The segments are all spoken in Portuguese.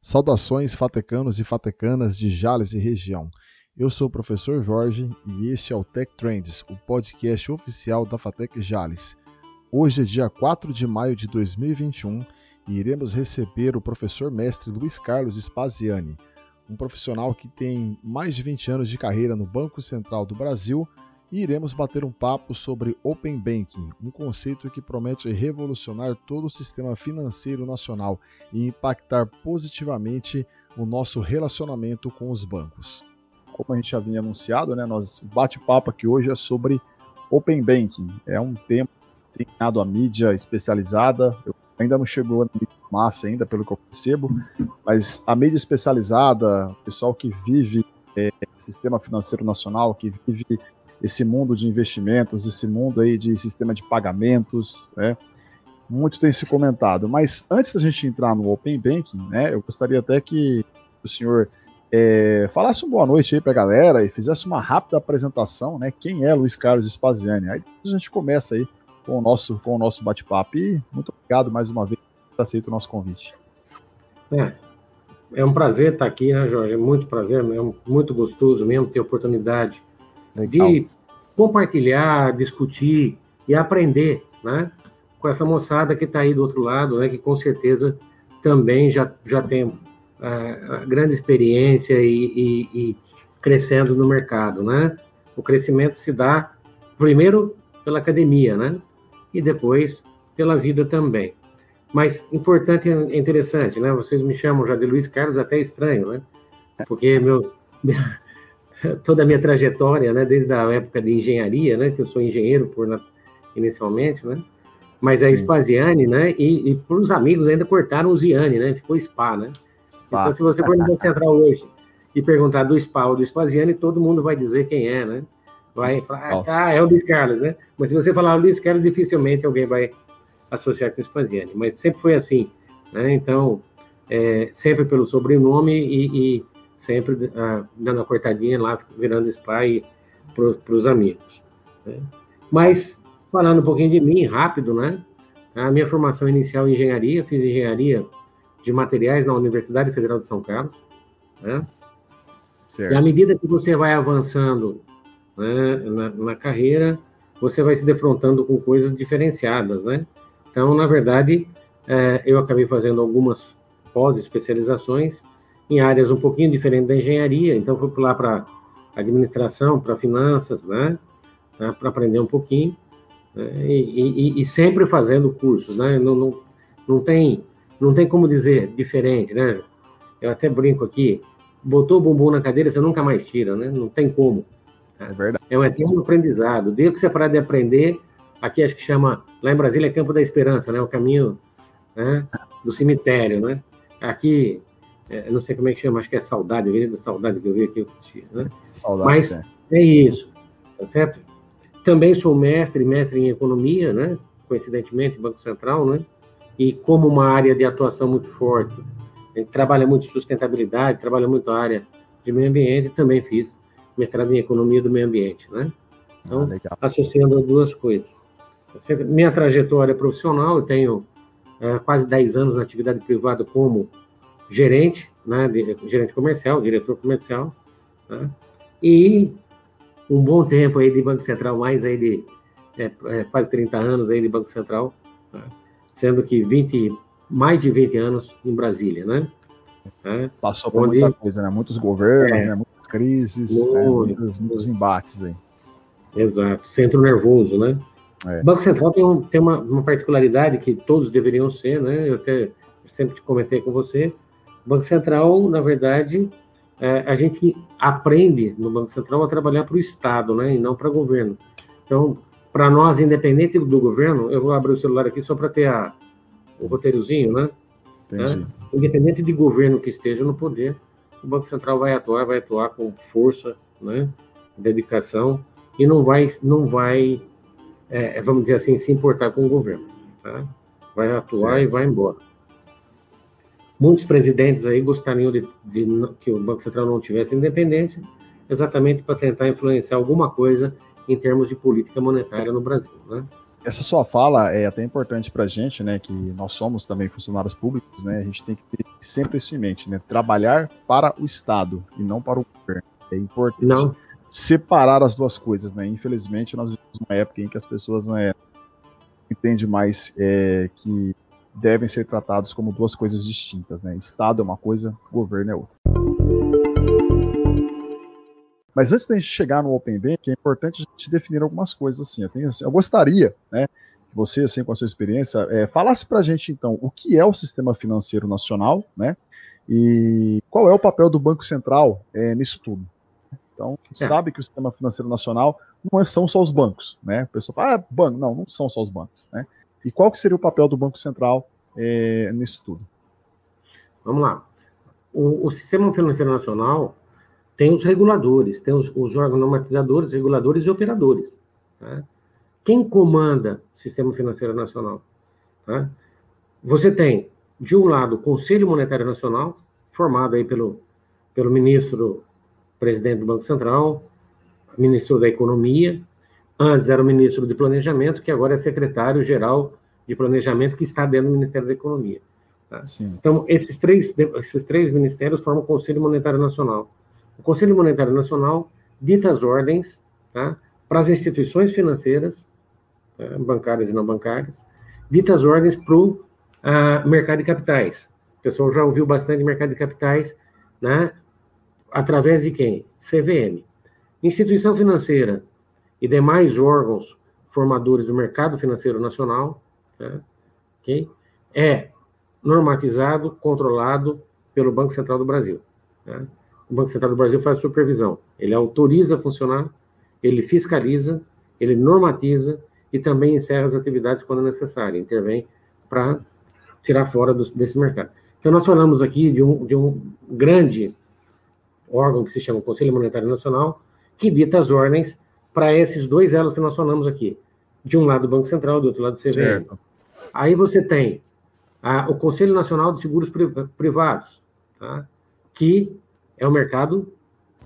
Saudações fatecanos e fatecanas de Jales e região. Eu sou o professor Jorge e este é o Tech Trends, o podcast oficial da Fatec Jales. Hoje é dia 4 de maio de 2021 e iremos receber o professor mestre Luiz Carlos Spaziani, um profissional que tem mais de 20 anos de carreira no Banco Central do Brasil e iremos bater um papo sobre Open Banking, um conceito que promete revolucionar todo o sistema financeiro nacional e impactar positivamente o nosso relacionamento com os bancos. Como a gente já vinha anunciado, né, nós, bate-papo aqui hoje é sobre Open Banking. É um tema dado a mídia especializada, Eu, ainda não chegou na mídia massa ainda, pelo que eu percebo, mas a mídia especializada, o pessoal que vive é, sistema financeiro nacional, que vive esse mundo de investimentos, esse mundo aí de sistema de pagamentos, né? Muito tem se comentado. Mas antes da gente entrar no Open Banking, né, eu gostaria até que o senhor é, falasse uma boa noite aí para a galera e fizesse uma rápida apresentação, né? Quem é Luiz Carlos Spaziani? Aí a gente começa aí com o nosso, com o nosso bate-papo. E muito obrigado mais uma vez por aceitar o nosso convite. É, é um prazer estar aqui, né, Jorge? É muito prazer, é muito gostoso mesmo ter a oportunidade Legal. de compartilhar, discutir e aprender, né? Com essa moçada que está aí do outro lado, né? Que com certeza também já, já tem uh, grande experiência e, e, e, crescendo no mercado, né? O crescimento se dá primeiro pela academia, né? E depois pela vida também. Mas importante e interessante, né? Vocês me chamam já de Luiz Carlos, até estranho, né? Porque meu, toda a minha trajetória, né, desde a época de engenharia, né, que eu sou engenheiro por inicialmente, né, mas é Spaziani, né, e, e para os amigos ainda cortaram o Ziani, né, ficou Spa, né. Spa. Então, se você for no Central hoje e perguntar do Spa ou do Spaziani, todo mundo vai dizer quem é, né. Vai falar, ah, é o Luiz Carlos, né. Mas se você falar o Luiz Carlos, dificilmente alguém vai associar com o Spaziani, mas sempre foi assim, né, então, é, sempre pelo sobrenome e, e sempre ah, dando a cortadinha lá, virando spy para os amigos. Né? Mas, falando um pouquinho de mim, rápido, né? A minha formação inicial em engenharia, fiz engenharia de materiais na Universidade Federal de São Carlos. Né? Certo. E à medida que você vai avançando né, na, na, carreira, você vai se defrontando com coisas diferenciadas, né? Então, na verdade, é, eu acabei fazendo algumas pós-especializações em áreas um pouquinho diferentes da engenharia, então fui lá para administração, para finanças, né, né para aprender um pouquinho, né, e, e, e, sempre fazendo cursos, né, não, não, não, tem, não tem como dizer diferente, né, eu até brinco aqui, botou o bumbum na cadeira, você nunca mais tira, né, não tem como. É verdade. É um eterno aprendizado, desde que você parar de aprender, aqui acho que chama, lá em Brasília é Campo da Esperança, né, o caminho né, do cemitério, né, aqui é, não sei como é que chama, acho que é Saudade, Avenida Saudade que eu vi aqui. Né? Saudade, Mas é. é isso, tá certo? Também sou mestre, mestre em economia, né? Coincidentemente, Banco Central, né? E como uma área de atuação muito forte, trabalha muito sustentabilidade, trabalha muito a área de meio ambiente, também fiz mestrado em economia do meio ambiente, né? Então, ah, associando as duas coisas. Minha trajetória profissional, eu tenho é, quase 10 anos na atividade privada como gerente, né, gerente comercial, diretor comercial, né, e um bom tempo aí de Banco Central, mais aí de é, é, quase 30 anos aí de Banco Central, né, sendo que 20, mais de 20 anos em Brasília, né? né Passou por onde, muita coisa, né? Muitos governos, é, né? Crises, né? embates aí. Exato, centro nervoso, né? É. O Banco Central tem, um, tem uma, uma, particularidade que todos deveriam ser, né? Eu até sempre comentei com você, o Banco Central, na verdade, é, a gente aprende no Banco Central a trabalhar para o Estado, né, e não para o governo. Então, para nós, independente do governo, eu vou abrir o celular aqui só para ter a, o roteirozinho, né? né? Independente de governo que esteja no poder, o Banco Central vai atuar, vai atuar com força, né? Dedicação e não vai, não vai, é, vamos dizer assim, se importar com o governo, tá? Vai atuar certo. e vai embora. Muitos presidentes aí gostariam de, de, que o Banco Central não tivesse independência, exatamente para tentar influenciar alguma coisa em termos de política monetária no Brasil. Né? Essa sua fala é até importante para a gente, né, que nós somos também funcionários públicos, né, a gente tem que ter sempre isso em mente, né, trabalhar para o Estado e não para o governo. É importante não. separar as duas coisas, né, infelizmente nós vivemos uma época em que as pessoas né, entendem mais é, que devem ser tratados como duas coisas distintas, né, Estado é uma coisa, governo é outra. Mas antes da gente chegar no Open Bank, é importante a gente definir algumas coisas assim. Eu, tenho, assim, eu gostaria, né, que você, assim, com a sua experiência, é, falasse para a gente, então, o que é o Sistema Financeiro Nacional, né, e qual é o papel do Banco Central é, nisso tudo. Então, a gente é. sabe que o Sistema Financeiro Nacional não é, são só os bancos, né? O pessoal fala, ah, banco. Não, não são só os bancos, né? E qual que seria o papel do Banco Central é, nisso tudo? Vamos lá. O, o Sistema Financeiro Nacional tem os reguladores, tem os, os órgãos normatizadores, reguladores e operadores. Tá? Quem comanda o Sistema Financeiro Nacional? Tá? Você tem, de um lado, o Conselho Monetário Nacional, formado aí pelo, pelo ministro presidente do Banco Central, ministro da Economia, antes era o ministro de Planejamento, que agora é secretário-geral de Planejamento, que está dentro do Ministério da Economia. Tá? Então, esses três, esses três ministérios formam o Conselho Monetário Nacional. O Conselho Monetário Nacional dita as ordens tá, para as instituições financeiras, tá, bancárias e não bancárias, dita as ordens para o uh, mercado de capitais. O pessoal já ouviu bastante mercado de capitais, né, através de quem? CVM. Instituição financeira e demais órgãos formadores do mercado financeiro nacional, tá, é normatizado, controlado pelo Banco Central do Brasil. Tá? O Banco Central do Brasil faz supervisão. Ele autoriza a funcionar, ele fiscaliza, ele normatiza e também encerra as atividades quando necessário, intervém para tirar fora do, desse mercado. Então, nós falamos aqui de um, de um grande órgão que se chama Conselho Monetário Nacional, que dita as ordens para esses dois elos que nós falamos aqui. De um lado o Banco Central, do outro lado o CVM. Certo. Aí você tem a, o Conselho Nacional de Seguros Privados, tá? que é o mercado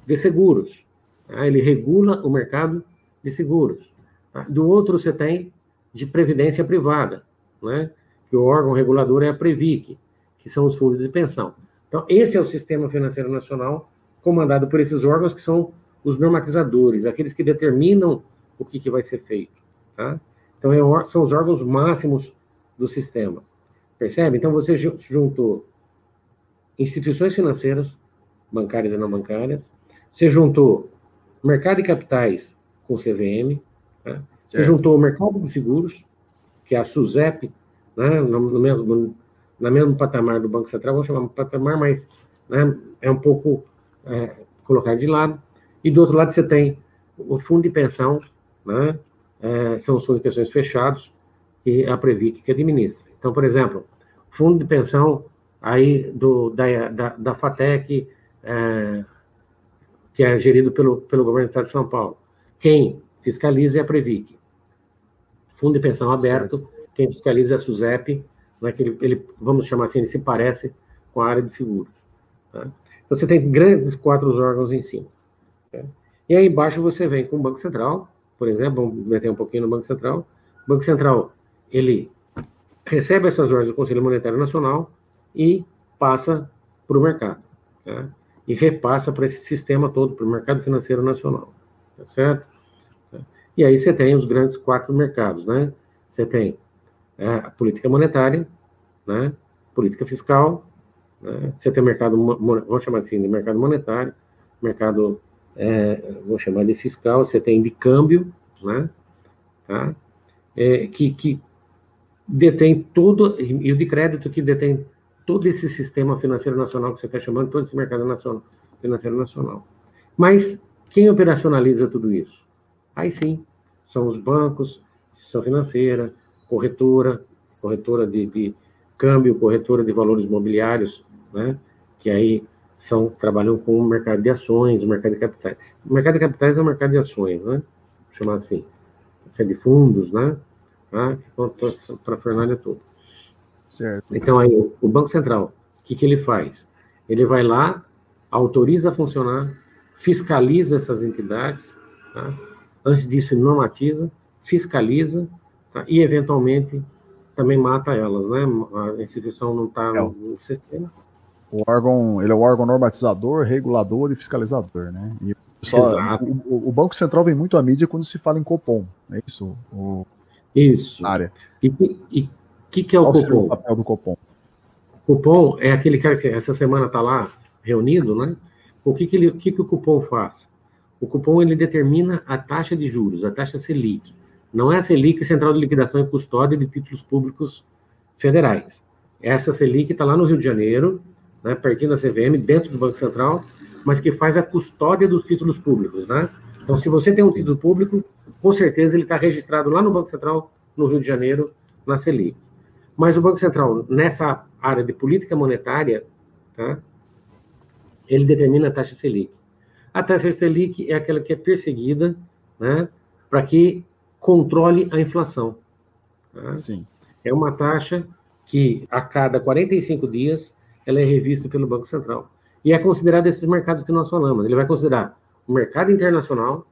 de seguros. Tá? Ele regula o mercado de seguros. Tá? Do outro, você tem de previdência privada, né? que o órgão regulador é a Previc, que são os fundos de pensão. Então, esse é o sistema financeiro nacional comandado por esses órgãos que são os normatizadores, aqueles que determinam o que, que vai ser feito. Tá? Então, é, são os órgãos máximos do sistema. Percebe? Então, você juntou instituições financeiras, bancárias e não bancárias. Você juntou mercado de capitais com o CVM. Tá? Você juntou o mercado de seguros, que é a SUSEP, né? no, no mesmo, no, mesmo patamar do Banco Central, vamos chamar de patamar, mas né? é um pouco é, colocar de lado. E do outro lado você tem o fundo de pensão, né? É, são os fundos de pensões fechados, e a Previc que administra. Então, por exemplo, fundo de pensão aí do, da, da, da FATEC, é, que é gerido pelo, pelo governo do Estado de São Paulo. Quem fiscaliza é a Previc. Fundo de pensão aberto, quem fiscaliza é a SUSEP, né, que ele, ele, vamos chamar assim, ele se parece com a área de seguros. Tá? Então, você tem grandes quatro órgãos em cima. Tá? E aí embaixo você vem com o Banco Central, por exemplo, vamos meter um pouquinho no Banco Central. O Banco Central, ele recebe essas ordens do Conselho Monetário Nacional e passa para o mercado. Tá? E repassa para esse sistema todo, para o mercado financeiro nacional. Tá certo? E aí você tem os grandes quatro mercados, né? Você tem é, a política monetária, né? política fiscal, né? você tem mercado, vamos chamar assim, de mercado monetário, mercado, é, vou chamar de fiscal, você tem de câmbio, né? Tá? É, que, que detém tudo, e o de crédito que detém todo esse sistema financeiro nacional que você está chamando, todo esse mercado nacional, financeiro nacional. Mas quem operacionaliza tudo isso? Aí sim, são os bancos, instituição financeira, corretora, corretora de, de câmbio, corretora de valores imobiliários, né? que aí são, trabalham com o mercado de ações, o mercado de capitais. O mercado de capitais é o mercado de ações, né? Vou chamar assim, é de fundos, né? Ah, para a Fernanda tudo. Certo. Então, aí, o Banco Central, o que, que ele faz? Ele vai lá, autoriza a funcionar, fiscaliza essas entidades, tá? antes disso normatiza, fiscaliza tá? e, eventualmente, também mata elas, né? A instituição não está é. no sistema. O órgão, ele é o órgão normatizador, regulador e fiscalizador, né? E só, o, o, Banco Central vem muito à mídia quando se fala em Copom, é isso? O, isso. área. E o que, que é o Qual Copom? o papel do Copom? Cupom é aquele cara que essa semana está lá reunido, né? O que que, ele, o que que o cupom faz? O cupom ele determina a taxa de juros, a taxa Selic. Não é a Selic Central de Liquidação e Custódia de Títulos Públicos Federais. Essa Selic está lá no Rio de Janeiro, né, pertinho da CVM, dentro do Banco Central, mas que faz a custódia dos títulos públicos, né? Então, se você tem um título público, com certeza ele está registrado lá no Banco Central, no Rio de Janeiro, na Selic. Mas o Banco Central, nessa área de política monetária, tá? ele determina a taxa Selic. A taxa Selic é aquela que é perseguida né, para que controle a inflação. Tá? Sim. É uma taxa que, a cada 45 dias, ela é revista pelo Banco Central. E é considerada esses mercados que nós falamos. Ele vai considerar o mercado internacional,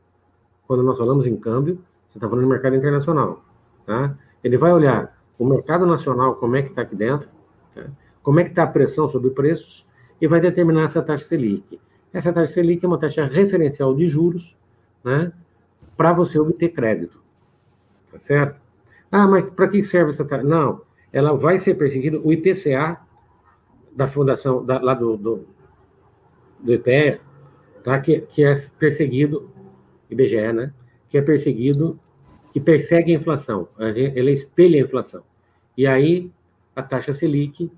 quando nós falamos em câmbio, você está falando de mercado internacional. Tá? Ele vai olhar o mercado nacional, como é que está aqui dentro, tá? como é que está a pressão sobre preços, e vai determinar essa taxa Selic. Essa taxa Selic é uma taxa referencial de juros, né, para você obter crédito. Tá certo? Ah, mas para que serve essa taxa? Não, ela vai ser perseguida, o IPCA da fundação, da, lá do, do, do tá, que, que é perseguido, IBGE, né, que é perseguido que persegue a inflação, ela espelha a inflação. E aí, a taxa Selic,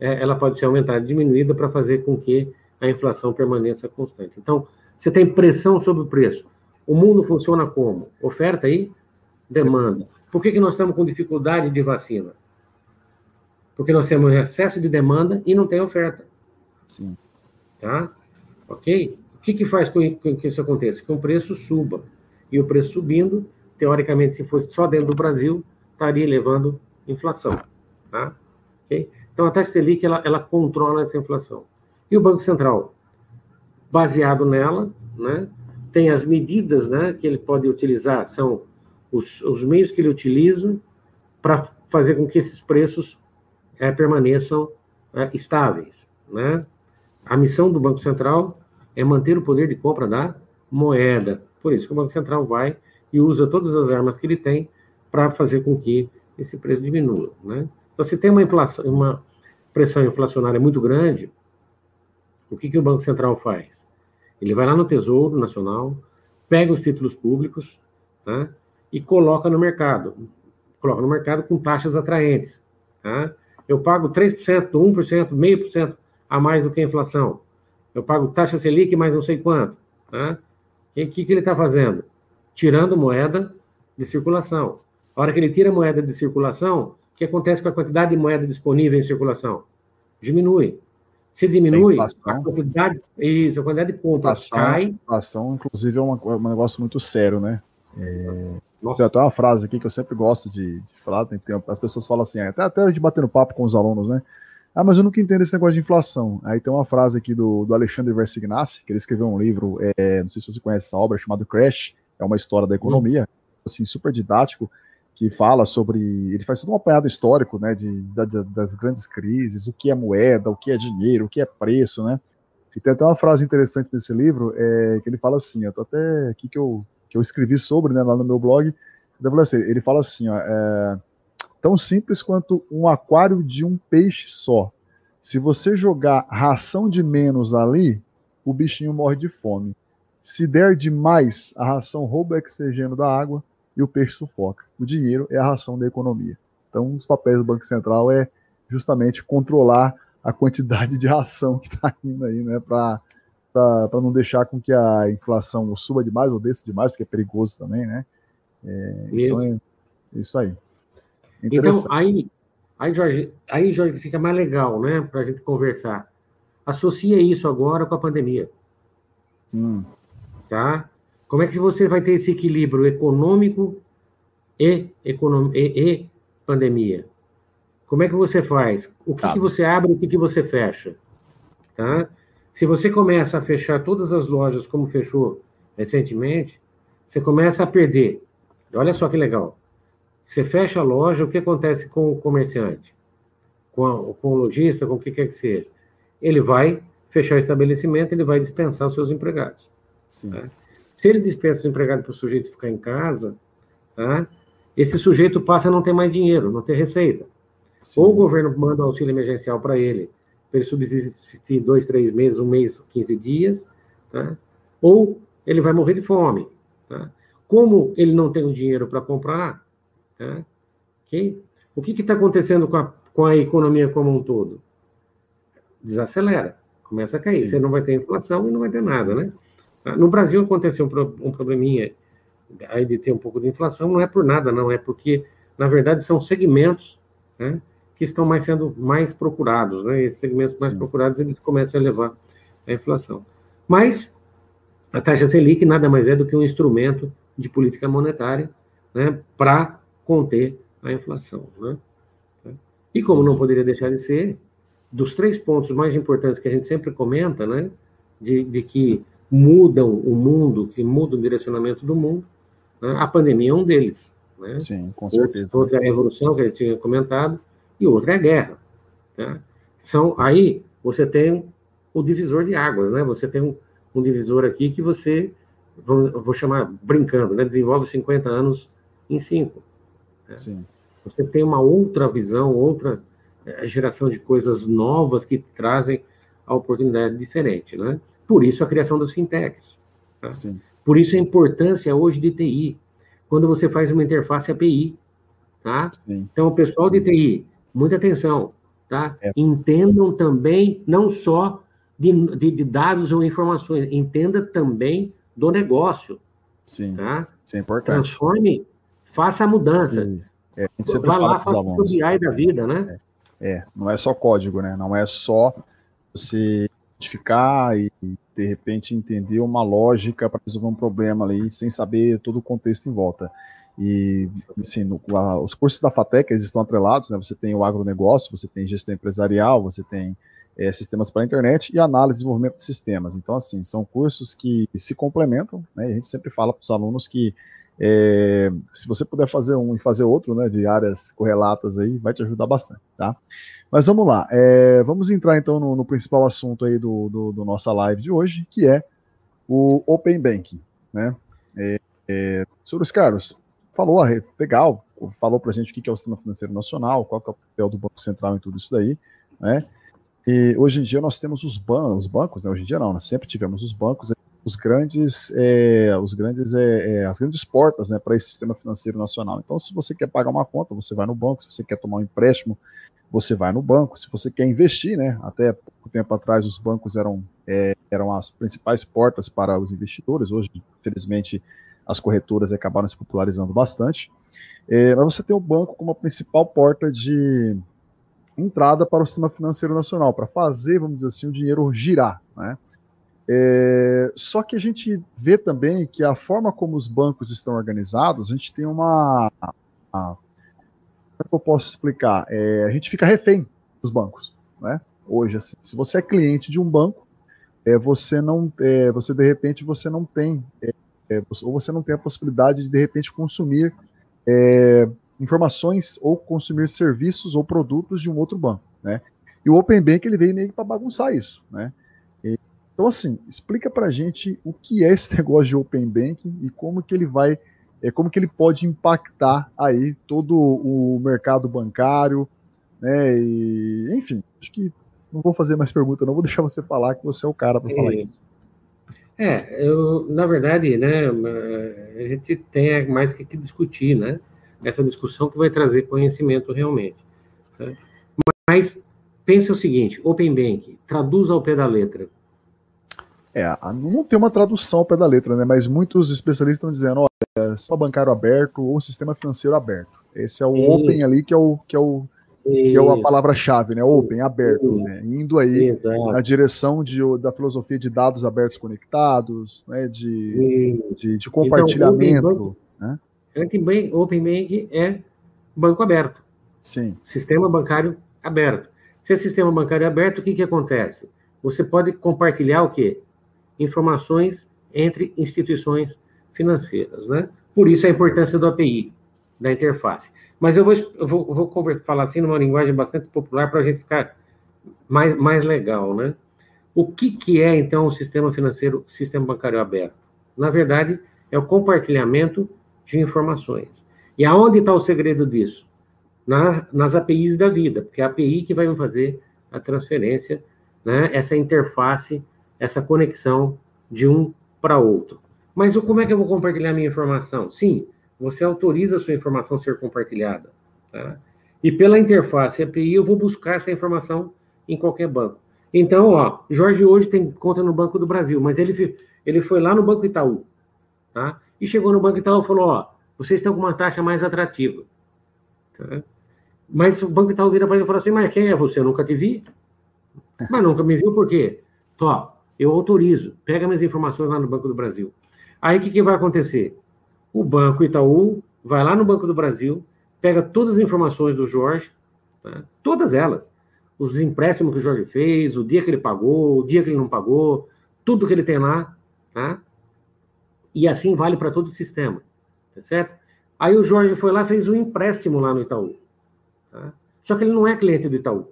é, ela pode ser aumentada, diminuída, para fazer com que a inflação permaneça constante. Então, você tem pressão sobre o preço. O mundo funciona como? Oferta aí, demanda. Por que, que nós estamos com dificuldade de vacina? Porque nós temos excesso de demanda e não tem oferta. Sim. Tá? Ok? O que, que faz com que isso aconteça? Que o preço suba. E o preço subindo, teoricamente, se fosse só dentro do Brasil, estaria levando inflação. Tá? Okay? Então, a taxa Selic, ela, ela controla essa inflação. E o Banco Central, baseado nela, né, tem as medidas né, que ele pode utilizar, são os, os meios que ele utiliza para fazer com que esses preços é, permaneçam é, estáveis. Né? A missão do Banco Central é manter o poder de compra da moeda. Por isso que o Banco Central vai e usa todas as armas que ele tem para fazer com que esse preço diminua. Né? Então, se tem uma, inflação, uma pressão inflacionária muito grande, o que, que o Banco Central faz? Ele vai lá no Tesouro Nacional, pega os títulos públicos tá? e coloca no mercado. Coloca no mercado com taxas atraentes. Tá? Eu pago 3%, 1%, meio por cento a mais do que a inflação. Eu pago taxa Selic mais não sei quanto. Tá? E o que, que ele está fazendo? Tirando moeda de circulação. A hora que ele tira moeda de circulação, o que acontece com a quantidade de moeda disponível em circulação? Diminui. Se diminui, a quantidade, isso, a quantidade de pontos inflação, cai. Inflação, inclusive, é uma, é um negócio muito sério, né? É, tem até uma frase aqui que eu sempre gosto de, de falar, tem, tem, as pessoas falam assim, até, até a gente batendo papo com os alunos, né? Ah, mas eu nunca entendo esse negócio de inflação. Aí tem uma frase aqui do, do Alexandre Versignassi, que ele escreveu um livro, é, não sei se você conhece essa obra, chamado Crash, é uma história da economia, assim, super didático, que fala sobre. Ele faz todo um apanhado histórico, né, de, das, das grandes crises, o que é moeda, o que é dinheiro, o que é preço, né. E tem até uma frase interessante nesse livro, é, que ele fala assim, eu tô até aqui que eu, que eu escrevi sobre, né, lá no meu blog, assim, ele fala assim, ó, é, tão simples quanto um aquário de um peixe só. Se você jogar ração de menos ali, o bichinho morre de fome. Se der demais, a ração rouba o oxigênio da água e o peixe sufoca. O dinheiro é a ração da economia. Então, os papéis do Banco Central é justamente controlar a quantidade de ração que está indo aí, né, para não deixar com que a inflação suba demais ou desça demais, porque é perigoso também, né? É, então, é isso aí. Então, aí, aí, Jorge, aí, Jorge, fica mais legal, né, para a gente conversar. Associa isso agora com a pandemia. Hum tá? Como é que você vai ter esse equilíbrio econômico e, econom e, e pandemia? Como é que você faz? O que, tá. que você abre e o que, que você fecha? Tá? Se você começa a fechar todas as lojas como fechou recentemente, você começa a perder. Olha só que legal. Você fecha a loja, o que acontece com o comerciante? Com, a, com o lojista, com o que quer que seja? Ele vai fechar o estabelecimento, ele vai dispensar os seus empregados. Tá? Se ele dispensa os empregados para o sujeito ficar em casa, tá? esse sujeito passa a não ter mais dinheiro, não ter receita. Sim. Ou o governo manda auxílio emergencial para ele, para ele subsistir dois, três meses, um mês, 15 dias, tá? ou ele vai morrer de fome. Tá? Como ele não tem o dinheiro para comprar, tá? okay? o que está acontecendo com a, com a economia como um todo? Desacelera, começa a cair. Sim. Você não vai ter inflação e não vai ter nada, né? Tá? No Brasil aconteceu um, probleminha aí de ter um pouco de inflação, não é por nada, não, é porque, na verdade, são segmentos né, que estão mais sendo mais procurados, né? Esses segmentos mais Sim. procurados, eles começam a elevar a inflação. Mas a taxa Selic nada mais é do que um instrumento de política monetária né, para conter a inflação. Né? E como não poderia deixar de ser, dos três pontos mais importantes que a gente sempre comenta, né, de, de que mudam o mundo, que mudam o direcionamento do mundo, né, a pandemia é um deles. Né? Sim, com certeza. Outra é a revolução, que a gente tinha comentado, e outra é a guerra. Né? São, aí você tem o divisor de águas, né? você tem um, um divisor aqui que você, vou, vou chamar brincando, né? desenvolve 50 anos em 5. Né? Você tem uma outra visão, outra é, geração de coisas novas que trazem a oportunidade diferente. Né? Por isso a criação das fintechs. Tá? Por isso a importância hoje de TI. Quando você faz uma interface API. Tá? Então, o pessoal Sim. de TI, muita atenção. Tá? É. Entendam também, não só de, de, de, dados ou informações, entenda também do negócio. Sim, tá? isso é importante. Transforme, faça a mudança. É, a gente sempre Vá lá, faça o BI da vida, né? É, é, não é só código, né? Não é só você identificar e, de repente, entender uma lógica para resolver um problema ali, sem saber todo o contexto em volta. E, assim, no, a, os cursos da FATEC, eles estão atrelados, né? Você tem o agronegócio, você tem gestão empresarial, você tem é, sistemas para a internet e análise e desenvolvimento de sistemas. Então, assim, são cursos que se complementam, né? a gente sempre fala para os alunos que é, se você puder fazer um e fazer outro, né, de áreas correlatas aí, vai te ajudar bastante, tá? Mas vamos lá, é, vamos entrar então no, no, principal assunto aí do, do, do, nossa live de hoje, que é o Open Banking, né? É, é, Carlos, falou, legal, falou para a gente o que é o Sistema Financeiro Nacional, qual é o papel do Banco Central em tudo isso daí, né? E hoje em dia nós temos os, ban os bancos, né? Hoje em dia não, nós sempre tivemos os bancos, os grandes, é, os grandes, é, as grandes portas, né, para esse sistema financeiro nacional. Então, se você quer pagar uma conta, você vai no banco. Se você quer tomar um empréstimo, você vai no banco. Se você quer investir, né, até pouco tempo atrás os bancos eram, é, eram as principais portas para os investidores. Hoje, infelizmente, as corretoras acabaram se popularizando bastante. Mas você tem o banco como a principal porta de entrada para o sistema financeiro nacional, para fazer, vamos dizer assim, o dinheiro girar. Né? É, só que a gente vê também que a forma como os bancos estão organizados, a gente tem uma. como é que eu posso explicar? É, a gente fica refém dos bancos. Né? Hoje, assim, se você é cliente de um banco, é, você não, é, você de repente você não tem, é, é, ou você não tem a possibilidade de de repente consumir é, informações ou consumir serviços ou produtos de um outro banco, né? E o Open Bank ele veio meio para bagunçar isso, né? Então assim, explica para a gente o que é esse negócio de Open Banking e como que ele vai, é, como que ele pode impactar aí todo o mercado bancário, né? E, enfim, acho que não vou fazer mais pergunta, não vou deixar você falar que você é o cara para falar é. isso. É, eu, na verdade, né, a gente tem mais que discutir, né? essa discussão que vai trazer conhecimento realmente. Tá? Mas pense o seguinte: Open Bank, traduz ao pé da letra. É, não tem uma tradução ao pé da letra, né? Mas muitos especialistas estão dizendo, olha, sistema bancário aberto ou sistema financeiro aberto. Esse é o e... Open ali que é o que é o que é a palavra-chave, né? Open, aberto, né? Indo aí Exato. na direção de, da filosofia de dados abertos conectados, né? De, de, de, compartilhamento. Então, né? Open, Open Bank é banco aberto. Sim. Sistema bancário aberto. Se é sistema bancário aberto, o que, que acontece? você pode compartilhar o quê? Informações entre instituições financeiras, né? Por isso a importância do API, da interface. Mas eu vou, eu vou, vou falar assim numa linguagem bastante popular para a gente ficar mais, mais legal, né? O que, que é, então, o sistema financeiro, sistema bancário aberto? Na verdade, é o compartilhamento de informações. E aonde está o segredo disso? Na, nas APIs da vida, porque é a API que vai fazer a transferência, né, essa interface, essa conexão de um para outro. Mas como é que eu vou compartilhar minha informação? Sim, você autoriza a sua informação ser compartilhada. Tá? E pela interface API, eu vou buscar essa informação em qualquer banco. Então, ó, Jorge hoje tem conta no Banco do Brasil, mas ele, ele foi lá no Banco Itaú, tá? E chegou no Banco Itaú e falou, ó, vocês estão com uma taxa mais atrativa. Tá? Mas o Banco Itaú vira para ele e fala assim, mas quem é você? Eu nunca te vi. Mas nunca me viu por quê? Tó, eu autorizo. Pega minhas informações lá no Banco do Brasil. Aí o que, que vai acontecer? O Banco Itaú vai lá no Banco do Brasil, pega todas as informações do Jorge, tá? todas elas. Os empréstimos que o Jorge fez, o dia que ele pagou, o dia que ele não pagou, tudo que ele tem lá, tá? E assim vale para todo o sistema, tá certo? Aí o Jorge foi lá fez um empréstimo lá no Itaú. Tá? Só que ele não é cliente do Itaú.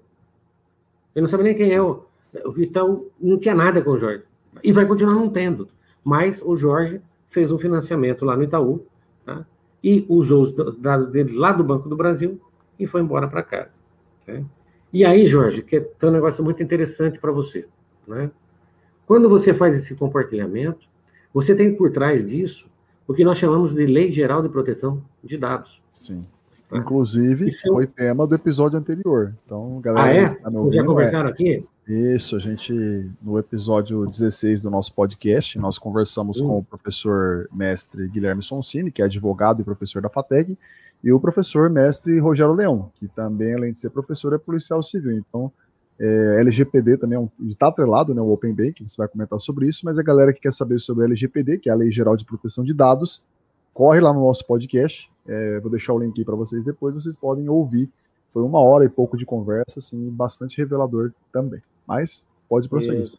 Ele não sabe nem quem é o, o Itaú, não tinha nada com o Jorge. E vai continuar não tendo. Mas o Jorge fez um financiamento lá no Itaú, tá? e usou os dados dele lá do Banco do Brasil e foi embora para casa. Tá? E aí, Jorge, que é um negócio muito interessante para você. Né? Quando você faz esse compartilhamento, você tem por trás disso o que nós chamamos de Lei Geral de Proteção de Dados. Sim. Inclusive, Isso foi tema do episódio anterior. Então, galera. Ah, é? Tá Já conversaram é. aqui? Isso, a gente, no episódio 16 do nosso podcast, nós conversamos com o professor mestre Guilherme Sonsini, que é advogado e professor da FATEC, e o professor mestre Rogério Leão, que também, além de ser professor, é policial civil. Então, é, LGPD também está é um, atrelado, né, o Open Banking, você vai comentar sobre isso, mas a galera que quer saber sobre o LGPD, que é a Lei Geral de Proteção de Dados, corre lá no nosso podcast, é, vou deixar o link aí para vocês depois, vocês podem ouvir. Foi uma hora e pouco de conversa, assim, bastante revelador também. Mas pode prosseguir. Isso.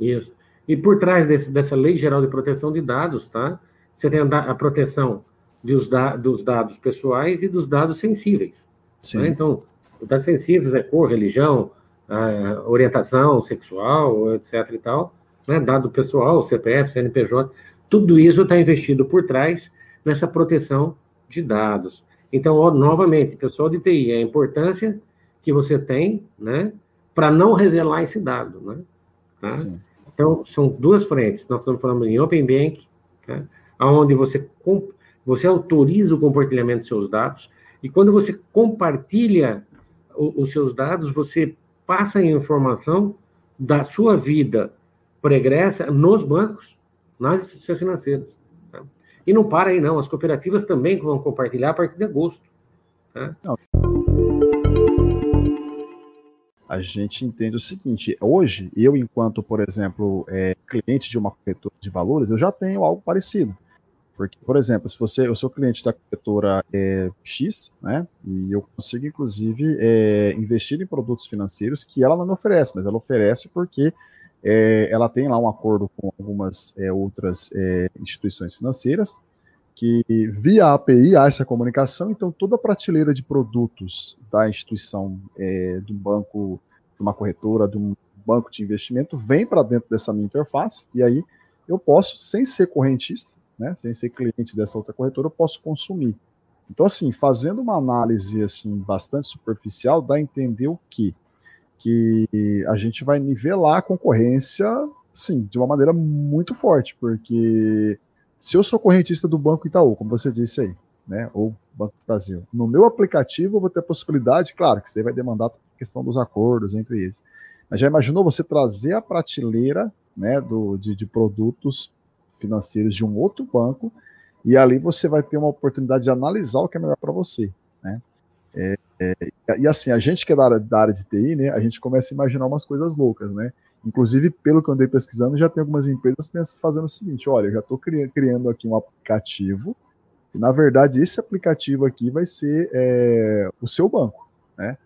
Isso. E por trás desse, dessa Lei Geral de Proteção de Dados, tá? Você tem a, a proteção dos, da, dos dados pessoais e dos dados sensíveis. Sim. Né? Então, os dados sensíveis é cor, religião, orientação sexual, etc. e tal. Né? Dado pessoal, CPF, CNPJ, tudo isso está investido por trás nessa proteção de dados. Então, ó, novamente, pessoal de TI, a importância que você tem, né, para não revelar esse dado, né? Tá? Então, são duas frentes. Nós estamos falando em Open Bank, tá? onde você, você autoriza o compartilhamento de seus dados, e quando você compartilha o, os seus dados, você passa a informação da sua vida pregressa nos bancos, nas instituições financeiras. Tá? E não para aí, não. As cooperativas também vão compartilhar a partir de agosto. Tá? A gente entende o seguinte: hoje, eu, enquanto, por exemplo, é, cliente de uma corretora de valores, eu já tenho algo parecido. Porque, por exemplo, se você, eu sou cliente da corretora é, X, né, e eu consigo, inclusive, é, investir em produtos financeiros que ela não me oferece, mas ela oferece porque é, ela tem lá um acordo com algumas é, outras é, instituições financeiras que via API há essa comunicação, então toda a prateleira de produtos da instituição, é, do banco, de uma corretora, de um banco de investimento, vem para dentro dessa minha interface, e aí eu posso, sem ser correntista, né, sem ser cliente dessa outra corretora, eu posso consumir. Então, assim, fazendo uma análise assim bastante superficial, dá a entender o quê? Que a gente vai nivelar a concorrência, sim, de uma maneira muito forte, porque se eu sou correntista do Banco Itaú, como você disse aí, né, ou Banco do Brasil, no meu aplicativo eu vou ter a possibilidade, claro, que isso daí vai demandar a questão dos acordos entre eles. Mas já imaginou você trazer a prateleira né, do, de, de produtos financeiros de um outro banco e ali você vai ter uma oportunidade de analisar o que é melhor para você, né? É, é, e assim, a gente que é da área, da área de TI, né, a gente começa a imaginar umas coisas loucas, né? Inclusive, pelo que eu andei pesquisando, já tem algumas empresas pensando, fazendo o seguinte: olha, eu já estou criando aqui um aplicativo, e na verdade esse aplicativo aqui vai ser é, o seu banco, né?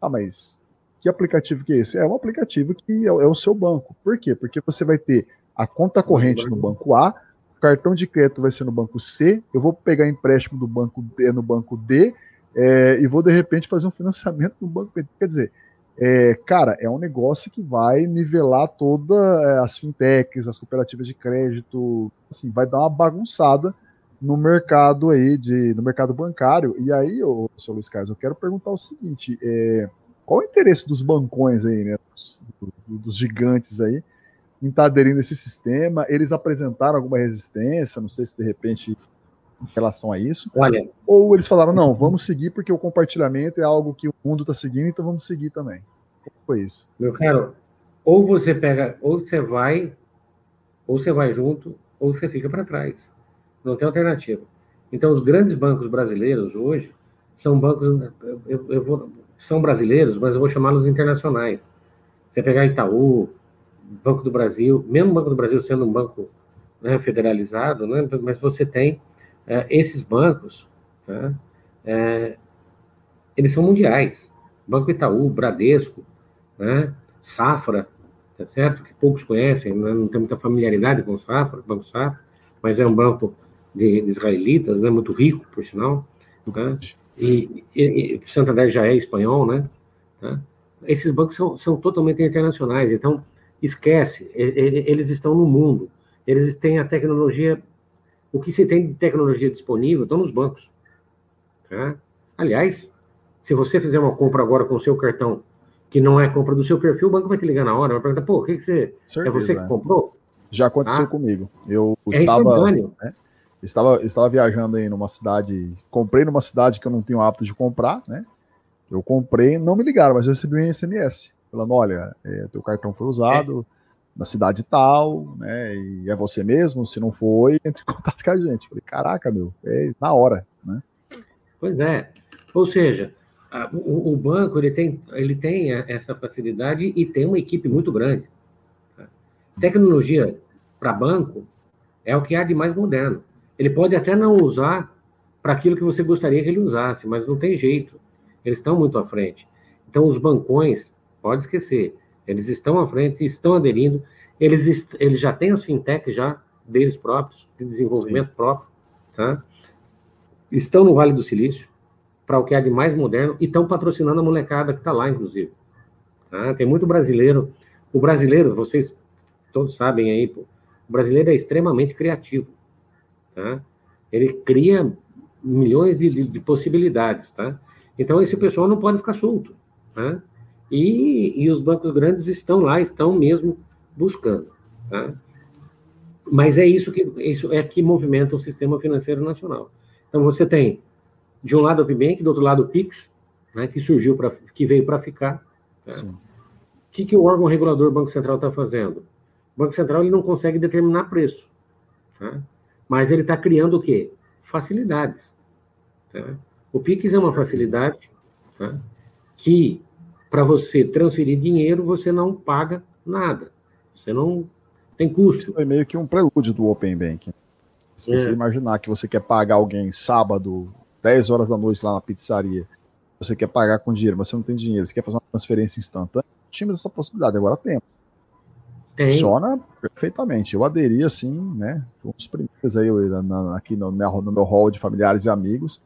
Ah, mas Que aplicativo que é esse? É um aplicativo que é, é o seu banco. Por quê? Porque você vai ter a conta corrente no banco A, o cartão de crédito vai ser no banco C, eu vou pegar empréstimo do banco D no banco D é, e vou de repente fazer um financiamento no banco. Quer dizer, é, cara, é um negócio que vai nivelar todas é, as fintechs, as cooperativas de crédito, assim, vai dar uma bagunçada no mercado aí de no mercado bancário. E aí, ô, seu Luiz Carlos, eu quero perguntar o seguinte: é, qual o interesse dos bancões aí, né, dos, dos gigantes aí, em estar tá aderindo a esse sistema? Eles apresentaram alguma resistência? Não sei se de repente em relação a isso. Olha, ou eles falaram não, vamos seguir porque o compartilhamento é algo que o mundo está seguindo, então vamos seguir também. Como foi isso? Meu caro, ou você pega, ou você vai, ou você vai junto, ou você fica para trás. Não tem alternativa. Então, os grandes bancos brasileiros hoje são bancos, eu, eu vou, são brasileiros, mas eu vou chamá-los internacionais. Você pegar Itaú, Banco do Brasil, mesmo o Banco do Brasil sendo um banco né, federalizado, né, mas você tem é, esses bancos, tá, é, eles são mundiais. Banco Itaú, Bradesco, né, Safra, tá certo? Que poucos conhecem, né, não tem muita familiaridade com Safra, Banco Safra, mas é um banco de, de israelitas, né, muito rico, por sinal. Tá? E, e, e Santander já é espanhol, né? Tá? Esses bancos são, são totalmente internacionais, então esquece, eles estão no mundo, eles têm a tecnologia, o que se tem de tecnologia disponível estão nos bancos. Tá? Aliás, se você fizer uma compra agora com o seu cartão, que não é compra do seu perfil, o banco vai te ligar na hora, vai perguntar, pô, o que, que você. Certeza, é você que comprou? Já aconteceu ah, comigo. Eu é estava. Né, estava, estava viajando aí numa cidade, comprei numa cidade que eu não tenho hábito de comprar, né? Eu comprei, não me ligaram, mas eu recebi um SMS falando: olha, é, teu cartão foi usado é. Na cidade tal, né? E é você mesmo? Se não foi, entre em contato com a gente. falei: caraca, meu, é na hora, né? Pois é. Ou seja, a, o, o, banco ele tem, ele tem essa facilidade e tem uma equipe muito grande. Tecnologia para banco é o que há de mais moderno. Ele pode até não usar para aquilo que você gostaria que ele usasse, mas não tem jeito. Eles estão muito à frente. Então, os bancões, pode esquecer, eles estão à frente, estão aderindo, eles, eles já têm as fintechs já deles próprios, de desenvolvimento Sim. próprio, tá? Estão no Vale do Silício, para o que há de mais moderno, e estão patrocinando a molecada que está lá, inclusive. Tá? Tem muito brasileiro. O brasileiro, vocês todos sabem aí, pô, o brasileiro é extremamente criativo. Tá? Ele cria milhões de, de, de, possibilidades, tá? Então esse pessoal não pode ficar solto, tá? E, e os bancos grandes estão lá, estão mesmo buscando, tá? Mas é isso que isso é que movimenta o sistema financeiro nacional. Então você tem de um lado o PIBank, do outro lado o Pix, né, que surgiu para que veio para ficar. Tá? O que, que o órgão regulador Banco Central está fazendo? O Banco Central ele não consegue determinar preço. Tá? Mas ele está criando o quê? Facilidades. Tá? O Pix é uma facilidade tá? que, para você transferir dinheiro, você não paga nada. Você não tem custo. Isso foi meio que um prelúdio do Open Banking. Se você é. imaginar que você quer pagar alguém sábado, 10 horas da noite lá na pizzaria, você quer pagar com dinheiro, mas você não tem dinheiro, você quer fazer uma transferência instantânea, tínhamos essa possibilidade, agora temos. Tem. Funciona perfeitamente. Eu aderi assim, né? Fomos os primeiros aí eu, na, aqui no meu, no meu hall de familiares e amigos.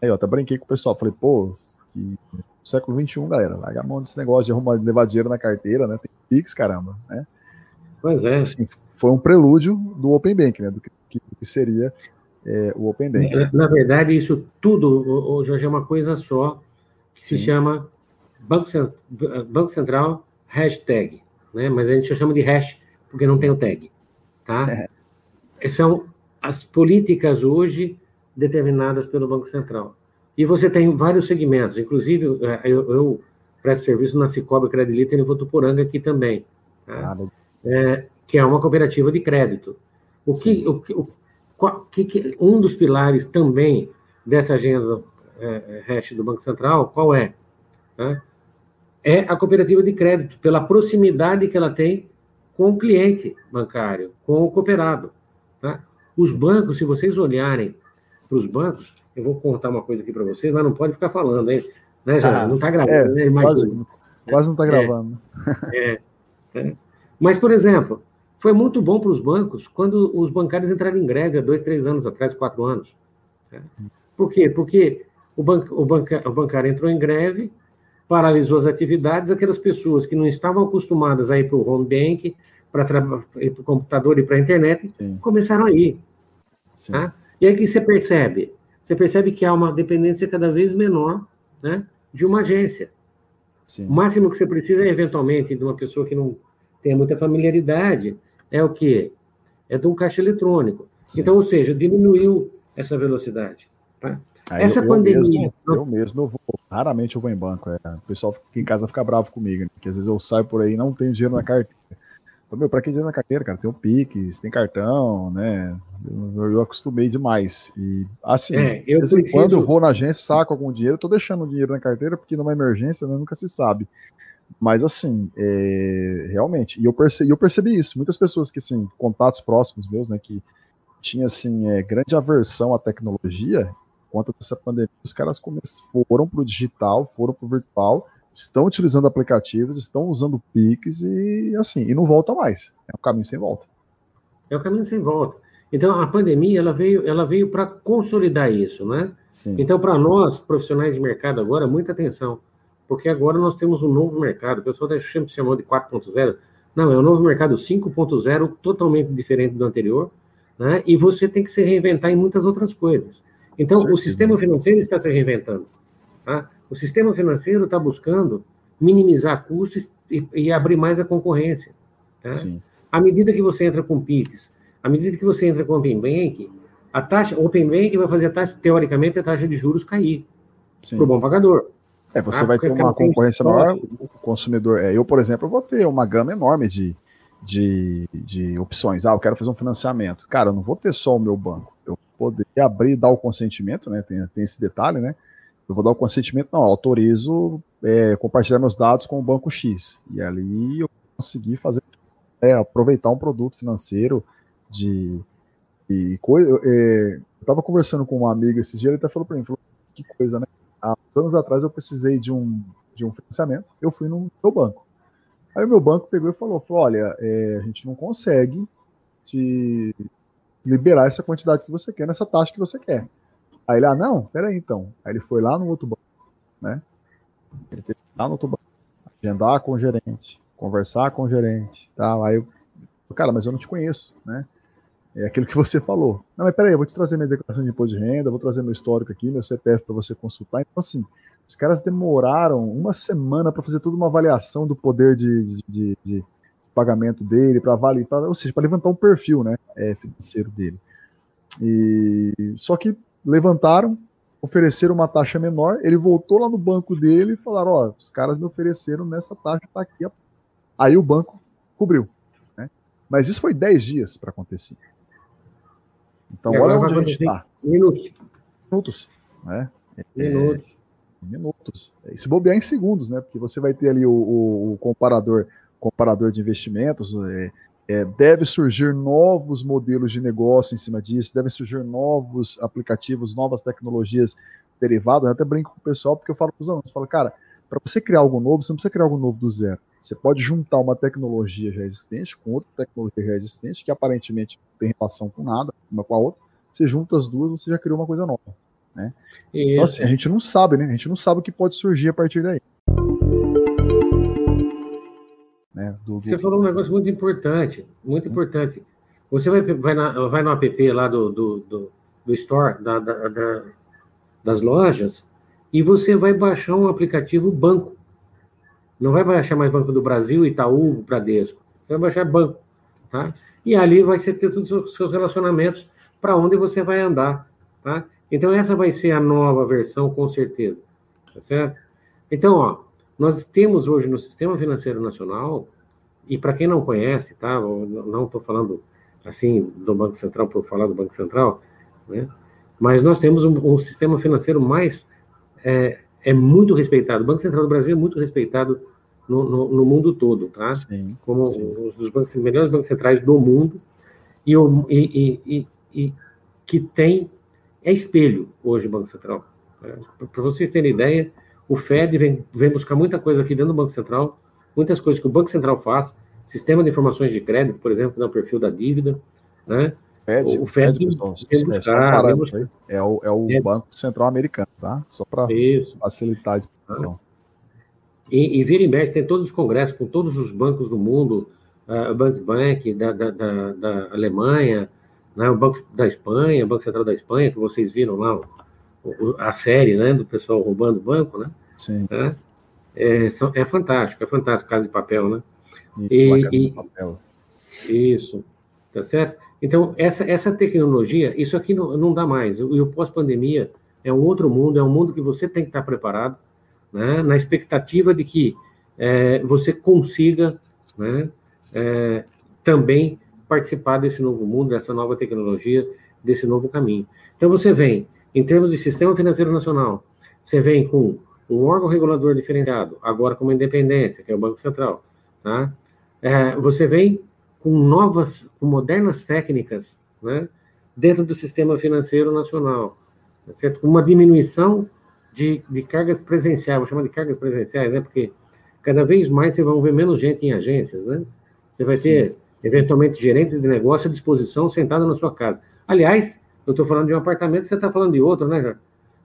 Aí eu até brinquei com o pessoal, falei, pô, que século XXI, galera, larga a mão desse negócio de arrumar, levar dinheiro na carteira, né? Tem Pix, caramba, né? Pois é. Assim, foi um prelúdio do Open Bank, né? Do que, que seria é, o Open Bank. Na, na, verdade, isso tudo, Jorge, é uma coisa só que Sim. se chama Banco, Banco Central Hashtag né? Mas a gente chama de hash porque não tem o tag, tá? É. São as políticas hoje determinadas pelo Banco Central. E você tem vários segmentos, inclusive é, eu, eu presto serviço na Cicobi Credilita em Votuporanga aqui também, tá? é, que é uma cooperativa de crédito. O que, o, o, qual, que, um dos pilares também dessa agenda é, hash do Banco Central, qual é? Tá? é a cooperativa de crédito, pela proximidade que ela tem com o cliente bancário, com o cooperado. Tá? Os bancos, se vocês olharem para os bancos, eu vou contar uma coisa aqui para vocês, mas não pode ficar falando, hein? Né, ah, não está gravando, é, né? Quase, Quase não está gravando. É, é, Mas, por exemplo, foi muito bom para os bancos quando os bancários entraram em greve há dois, três anos atrás, quatro anos. Né? Por quê? Porque o, ban o, banca o bancário entrou em greve, paralisou as atividades, aquelas pessoas que não estavam acostumadas a ir para o home bank, para o computador e para a internet, Sim. começaram a ir. Tá? E aí que você percebe? Você percebe que há uma dependência cada vez menor né, de uma agência. Sim. O máximo que você precisa é, eventualmente, de uma pessoa que não tenha muita familiaridade, é o quê? É de um caixa eletrônico. Sim. Então, ou seja, diminuiu essa velocidade. Tá? Aí essa eu, pandemia. Mesmo, eu mesmo eu vou, raramente eu vou em banco. É. O pessoal aqui em casa fica bravo comigo, né? porque às vezes eu saio por aí e não tenho dinheiro na carteira. Meu, pra que dinheiro na carteira, cara? Tem um Pix, tem cartão, né? Eu, eu acostumei demais. E assim, é, eu preciso... quando eu vou na agência, saco algum dinheiro, eu tô deixando o dinheiro na carteira, porque numa emergência né, nunca se sabe. Mas assim, é, realmente, e eu percebi, eu percebi isso. Muitas pessoas que, assim, contatos próximos meus, né, que tinha assim, é, grande aversão à tecnologia, conta dessa pandemia, os caras foram pro digital, foram pro virtual estão utilizando aplicativos, estão usando Pix e assim, e não volta mais. É um caminho sem volta. É um caminho sem volta. Então a pandemia ela veio, ela veio para consolidar isso, né? Sim. Então para nós profissionais de mercado agora muita atenção, porque agora nós temos um novo mercado. O pessoal sempre chamou de 4.0. Não, é um novo mercado 5.0 totalmente diferente do anterior, né? E você tem que se reinventar em muitas outras coisas. Então o sistema financeiro está se reinventando. Tá? O sistema financeiro está buscando minimizar custos e, e, abrir mais a concorrência. Tá? À medida que você entra com PIX, à medida que você entra com Open Bank, a taxa, Open Bank vai fazer a taxa, teoricamente, a taxa de juros cair para o bom pagador. É, você ah, vai ter uma concorrência maior, o consumidor. É, eu, por exemplo, vou ter uma gama enorme de, de, de opções. Ah, eu quero fazer um financiamento. Cara, eu não vou ter só o meu banco. Eu vou poder abrir e dar o consentimento, né? Tem, tem esse detalhe, né? Eu vou dar o consentimento, não, autorizo é, compartilhar meus dados com o banco X. E ali eu consegui fazer, é, aproveitar um produto financeiro de, de coisa. É, eu estava conversando com uma amiga esses dias, ele até falou para mim, falou, que coisa, né? Há anos atrás eu precisei de um, de um financiamento, eu fui no meu banco. Aí o meu banco pegou e falou, falou olha, é, a gente não consegue te liberar essa quantidade que você quer, nessa taxa que você quer. Aí ele, ah, não, peraí então. Aí ele foi lá no outro banco, né? Ele teve que ir lá no outro banco, agendar com o gerente, conversar com o gerente, tal. Aí eu, cara, mas eu não te conheço, né? É aquilo que você falou. Não, mas peraí, eu vou te trazer minha declaração de imposto de renda, vou trazer meu histórico aqui, meu CPF para você consultar. Então, assim, os caras demoraram uma semana para fazer toda uma avaliação do poder de, de, de pagamento dele, para avaliar, ou seja, para levantar um perfil né, é, financeiro dele. E só que levantaram, ofereceram uma taxa menor, ele voltou lá no banco dele e falaram, ó, os caras me ofereceram nessa taxa, tá aqui. Aí o banco cobriu. Né? Mas isso foi 10 dias para acontecer. Então, olha onde a gente está. Minutos. Minutos. Né? É, minutos. minutos. E se bobear em segundos, né? Porque você vai ter ali o, o, o comparador, comparador de investimentos, é, é, deve surgir novos modelos de negócio em cima disso, devem surgir novos aplicativos, novas tecnologias derivadas. Eu até brinco com o pessoal, porque eu falo para os alunos, falo, cara, para você criar algo novo, você não precisa criar algo novo do zero. Você pode juntar uma tecnologia já existente com outra tecnologia já existente, que aparentemente não tem relação com nada, uma com a outra. Você junta as duas, você já criou uma coisa nova. Né? Então, assim, a gente não sabe, né? A gente não sabe o que pode surgir a partir daí. Né, do, do... Você falou um negócio muito importante, muito importante. Você vai, vai, na, vai no app lá do, do, do, do Store, da, da, da, das lojas, e você vai baixar um aplicativo banco. Não vai baixar mais Banco do Brasil, Itaú, Bradesco. Você vai baixar banco. Tá? E ali vai ser ter todos os seus relacionamentos para onde você vai andar. Tá? Então, essa vai ser a nova versão, com certeza. Tá certo? Então, ó, nós temos hoje no Sistema Financeiro Nacional, e para quem não conhece, tá? Não estou falando assim do Banco Central por falar do Banco Central, né? Mas nós temos um, um sistema financeiro mais é, é, muito respeitado. O Banco Central do Brasil é muito respeitado no, no, no mundo todo, tá? Sim, Como sim. os dos bancos, melhores bancos centrais do mundo e, e, e, e que tem é espelho hoje o Banco Central. Para vocês terem ideia, O Fed vem, vem buscar muita coisa aqui dentro do Banco Central, muitas coisas que o Banco Central faz, sistema de informações de crédito, por exemplo, no perfil da dívida, né? Fed, o Fed, Fed pessoal, buscar, é, buscar. é, o, é o é. Banco Central Americano, tá? Só para facilitar a explicação. E, e vira e mexe, tem todos os congressos com todos os bancos do mundo, uh, o Bundesbank da, da, da, da Alemanha, né, o Banco da Espanha, o Banco Central da Espanha, que vocês viram lá, o, a série né, do pessoal roubando o banco, né? Sim. É, é, é fantástico, é fantástico, Casa de Papel, né? Isso, e, e, papel. Isso, tá certo? Então, essa, essa tecnologia, isso aqui não, não dá mais. E o pós-pandemia é um outro mundo, é um mundo que você tem que estar preparado, né, na expectativa de que é, você consiga né, é, também participar desse novo mundo, dessa nova tecnologia, desse novo caminho. Então, você vem, em termos de sistema financeiro nacional, você vem com um órgão regulador diferenciado, agora com uma independência, que é o Banco Central, tá? É, você vem com novas, com modernas técnicas, né, dentro do sistema financeiro nacional, tá certo? Uma diminuição de, de cargas presenciais, vou chamar de cargas presenciais, né? Porque cada vez mais você vai ver menos gente em agências, né? Você vai Sim. ter, eventualmente, gerentes de negócio à disposição sentado na sua casa. Aliás, eu estou falando de um apartamento, você está falando de outro, né, Você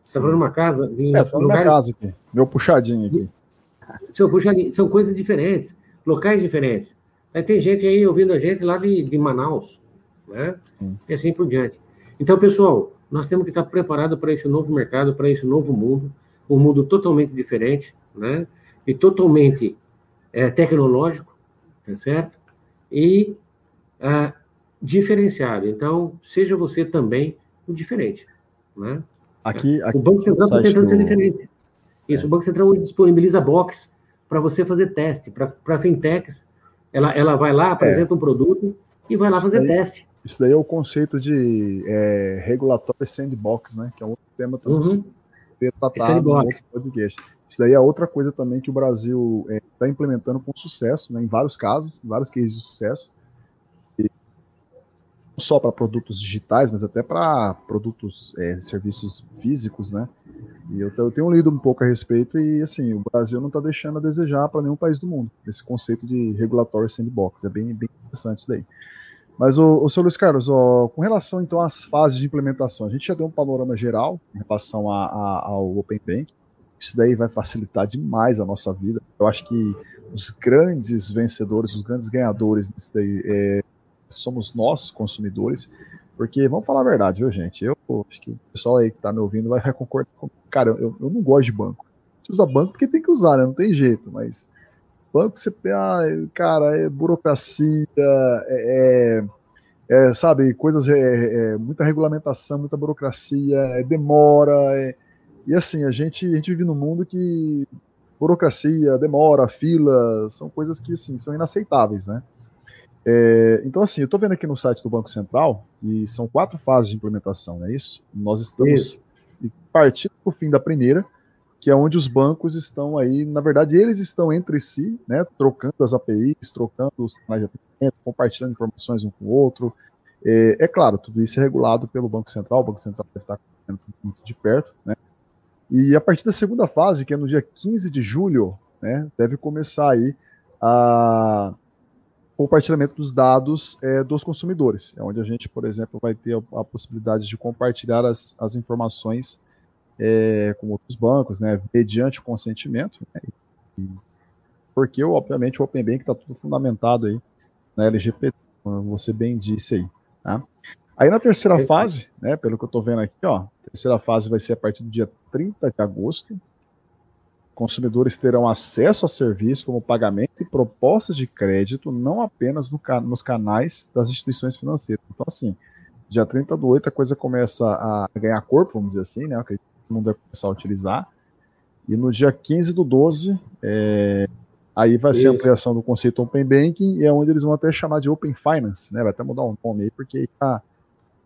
está falando de uma casa. Em é, lugares... casa aqui, meu puxadinho aqui. Seu puxadinho, são coisas diferentes, locais diferentes. Aí tem gente aí ouvindo a gente lá de, de Manaus, né? Sim. E assim por diante. Então, pessoal, nós temos que estar preparados para esse novo mercado, para esse novo mundo, um mundo totalmente diferente, né? E totalmente é, tecnológico, tá certo? E é, diferenciado. Então, seja você também o diferente, né? Aqui, aqui o Banco Central está tentando do... ser diferente. Isso, é. o Banco Central disponibiliza box para você fazer teste. Para fintechs, ela, ela vai lá, apresenta é. um produto e vai lá Isso fazer daí... teste. Isso daí é o conceito de é, regulatório sandbox, né? Que é um outro tema também uhum. tratado no podcast. Isso daí é outra coisa também que o Brasil está é, tá implementando com sucesso, né, em vários casos, em vários cases de sucesso. Só para produtos digitais, mas até para produtos, é, serviços físicos, né? E eu, eu, tenho lido um pouco a respeito e, assim, o Brasil não está deixando a desejar para nenhum país do mundo, esse conceito de regulatório sandbox. É bem, bem interessante isso daí. Mas, o, o senhor Luiz Carlos, ó, com relação então às fases de implementação, a gente já deu um panorama geral em relação a, a, ao Open Bank. Isso daí vai facilitar demais a nossa vida. Eu acho que os grandes vencedores, os grandes ganhadores disso daí é, somos nós, consumidores, porque vamos falar a verdade, viu, gente? Eu acho que o pessoal aí que está me ouvindo vai, vai concordar com. Cara, eu, eu não gosto de banco. A gente usa banco porque tem que usar, né? Não tem jeito, mas Banco você, ah, cara, é burocracia, é, é, é sabe, coisas, é, é, muita regulamentação, muita burocracia, é demora, é, e assim, a gente, a gente vive num mundo que burocracia, demora, fila, são coisas que, assim, são inaceitáveis, né? É, então, assim, eu estou vendo aqui no site do Banco Central, e são quatro fases de implementação, não é isso? Nós estamos isso. partindo para o fim da primeira, que é onde os bancos estão aí, na verdade, eles estão entre si, né, trocando as APIs, trocando os canais de atendimento, compartilhando informações um com o outro. É, é, claro, tudo isso é regulado pelo Banco Central, o Banco Central deve estar muito de perto, né? E a partir da segunda fase, que é no dia 15 de julho, né, deve começar aí a compartilhamento dos dados é, dos consumidores, é onde a gente, por exemplo, vai ter a, a possibilidade de compartilhar as, as informações é, com outros bancos, né, mediante o consentimento, né, porque, obviamente, o Open Bank está tudo fundamentado aí na LGPD, como você bem disse aí. Tá? Aí na terceira fase, né, pelo que eu estou vendo aqui, ó, a terceira fase vai ser a partir do dia 30 de agosto. Consumidores terão acesso a serviços como pagamento e propostas de crédito, não apenas no, nos canais das instituições financeiras. Então, assim, dia 30 do 8 a coisa começa a ganhar corpo, vamos dizer assim, né? Eu acredito mundo vai começar a utilizar. E no dia 15 do 12, é, aí vai Isso. ser a ampliação do conceito Open Banking, e é onde eles vão até chamar de Open Finance, né? Vai até mudar o nome aí, porque tá,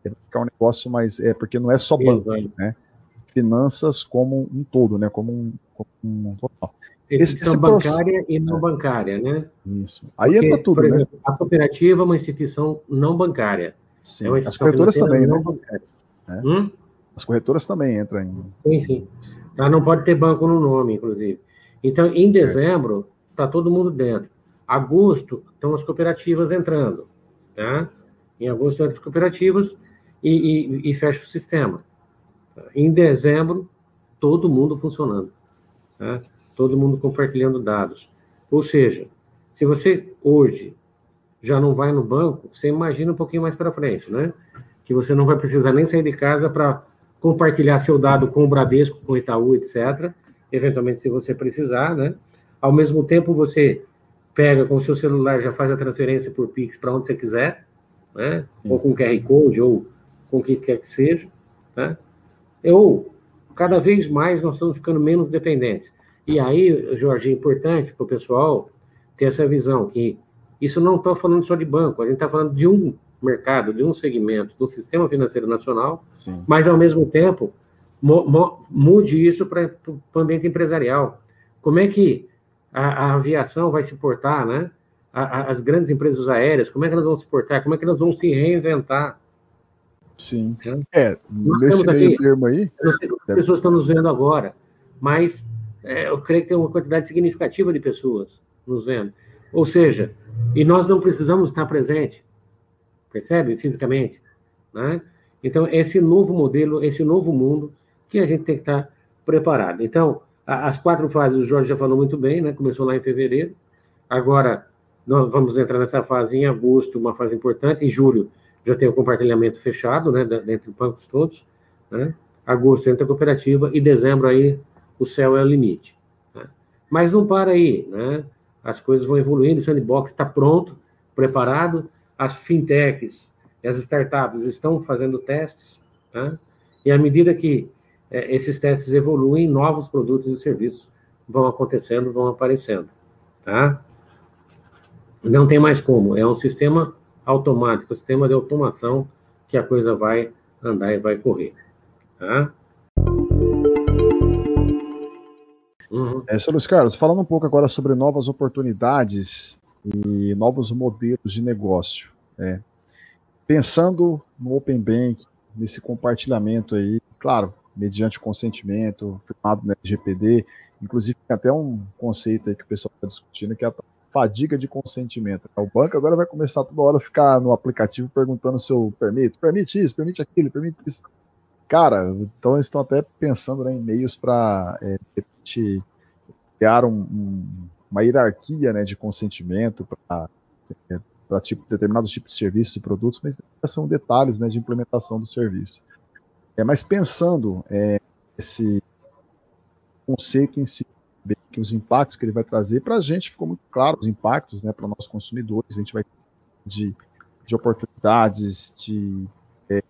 vai ficar um negócio mais. É, porque não é só banco, né? Finanças como um todo, né? Como um, como um total. Esse, esse bancária e não é. bancária, né? Isso. Aí porque, entra tudo, por né? exemplo, A cooperativa é uma instituição não bancária. Sim, é as corretoras também, né? É. Hum? As corretoras também entram em. Sim, sim. Ela não pode ter banco no nome, inclusive. Então, em dezembro, está todo mundo dentro. Agosto, estão as cooperativas entrando. Tá? Em agosto, entram as cooperativas e, e, e fecha o sistema. Em dezembro, todo mundo funcionando. Tá? Todo mundo compartilhando dados. Ou seja, se você hoje já não vai no banco, você imagina um pouquinho mais para frente, né? Que você não vai precisar nem sair de casa para compartilhar seu dado com o Bradesco, com o Itaú, etc. Eventualmente, se você precisar, né? Ao mesmo tempo, você pega com o seu celular, já faz a transferência por Pix para onde você quiser, né? Ou com QR Code, ou com o que quer que seja, né? Ou, cada vez mais, nós estamos ficando menos dependentes. E aí, Jorge, é importante para o pessoal ter essa visão que isso não está falando só de banco, a gente está falando de um mercado, de um segmento do sistema financeiro nacional, Sim. mas ao mesmo tempo mude isso para o ambiente empresarial. Como é que a, a aviação vai se portar, né? A, a, as grandes empresas aéreas, como é que elas vão se portar? Como é que elas vão se reinventar? Sim. É, é nesse meio aqui, termo aí. Eu não sei quantas deve... pessoas estão nos vendo agora, mas é, eu creio que tem uma quantidade significativa de pessoas nos vendo. Ou seja, e nós não precisamos estar presente, percebe? Fisicamente. Né? Então, esse novo modelo, esse novo mundo que a gente tem que estar preparado. Então, as quatro fases, o Jorge já falou muito bem, né? Começou lá em fevereiro. Agora, nós vamos entrar nessa fase em agosto, uma fase importante. Em julho, já tem o compartilhamento fechado, né? Dentre os bancos todos. Né? Agosto entra a cooperativa e dezembro aí o céu é o limite. Né? Mas não para aí, né? as coisas vão evoluindo, o sandbox está pronto, preparado, as fintechs, as startups estão fazendo testes, tá? e à medida que é, esses testes evoluem, novos produtos e serviços vão acontecendo, vão aparecendo. Tá? Não tem mais como, é um sistema automático, sistema de automação que a coisa vai andar e vai correr. Tá? Uhum. É, Sr. Luiz Carlos, falando um pouco agora sobre novas oportunidades e novos modelos de negócio. É, pensando no Open Bank, nesse compartilhamento aí, claro, mediante consentimento, firmado no LGPD, inclusive tem até um conceito aí que o pessoal está discutindo, que é a fadiga de consentimento. O banco agora vai começar toda hora a ficar no aplicativo perguntando se eu permito, permite isso, permite aquilo, permite isso. Cara, então eles estão até pensando né, em meios para é, criar um, um, uma hierarquia né, de consentimento para é, tipo, determinados tipos de serviços e produtos, mas são detalhes né, de implementação do serviço. É, mas pensando é, esse conceito em si, que os impactos que ele vai trazer, para a gente ficou muito claro os impactos né, para nós consumidores, a gente vai de, de oportunidades, de é,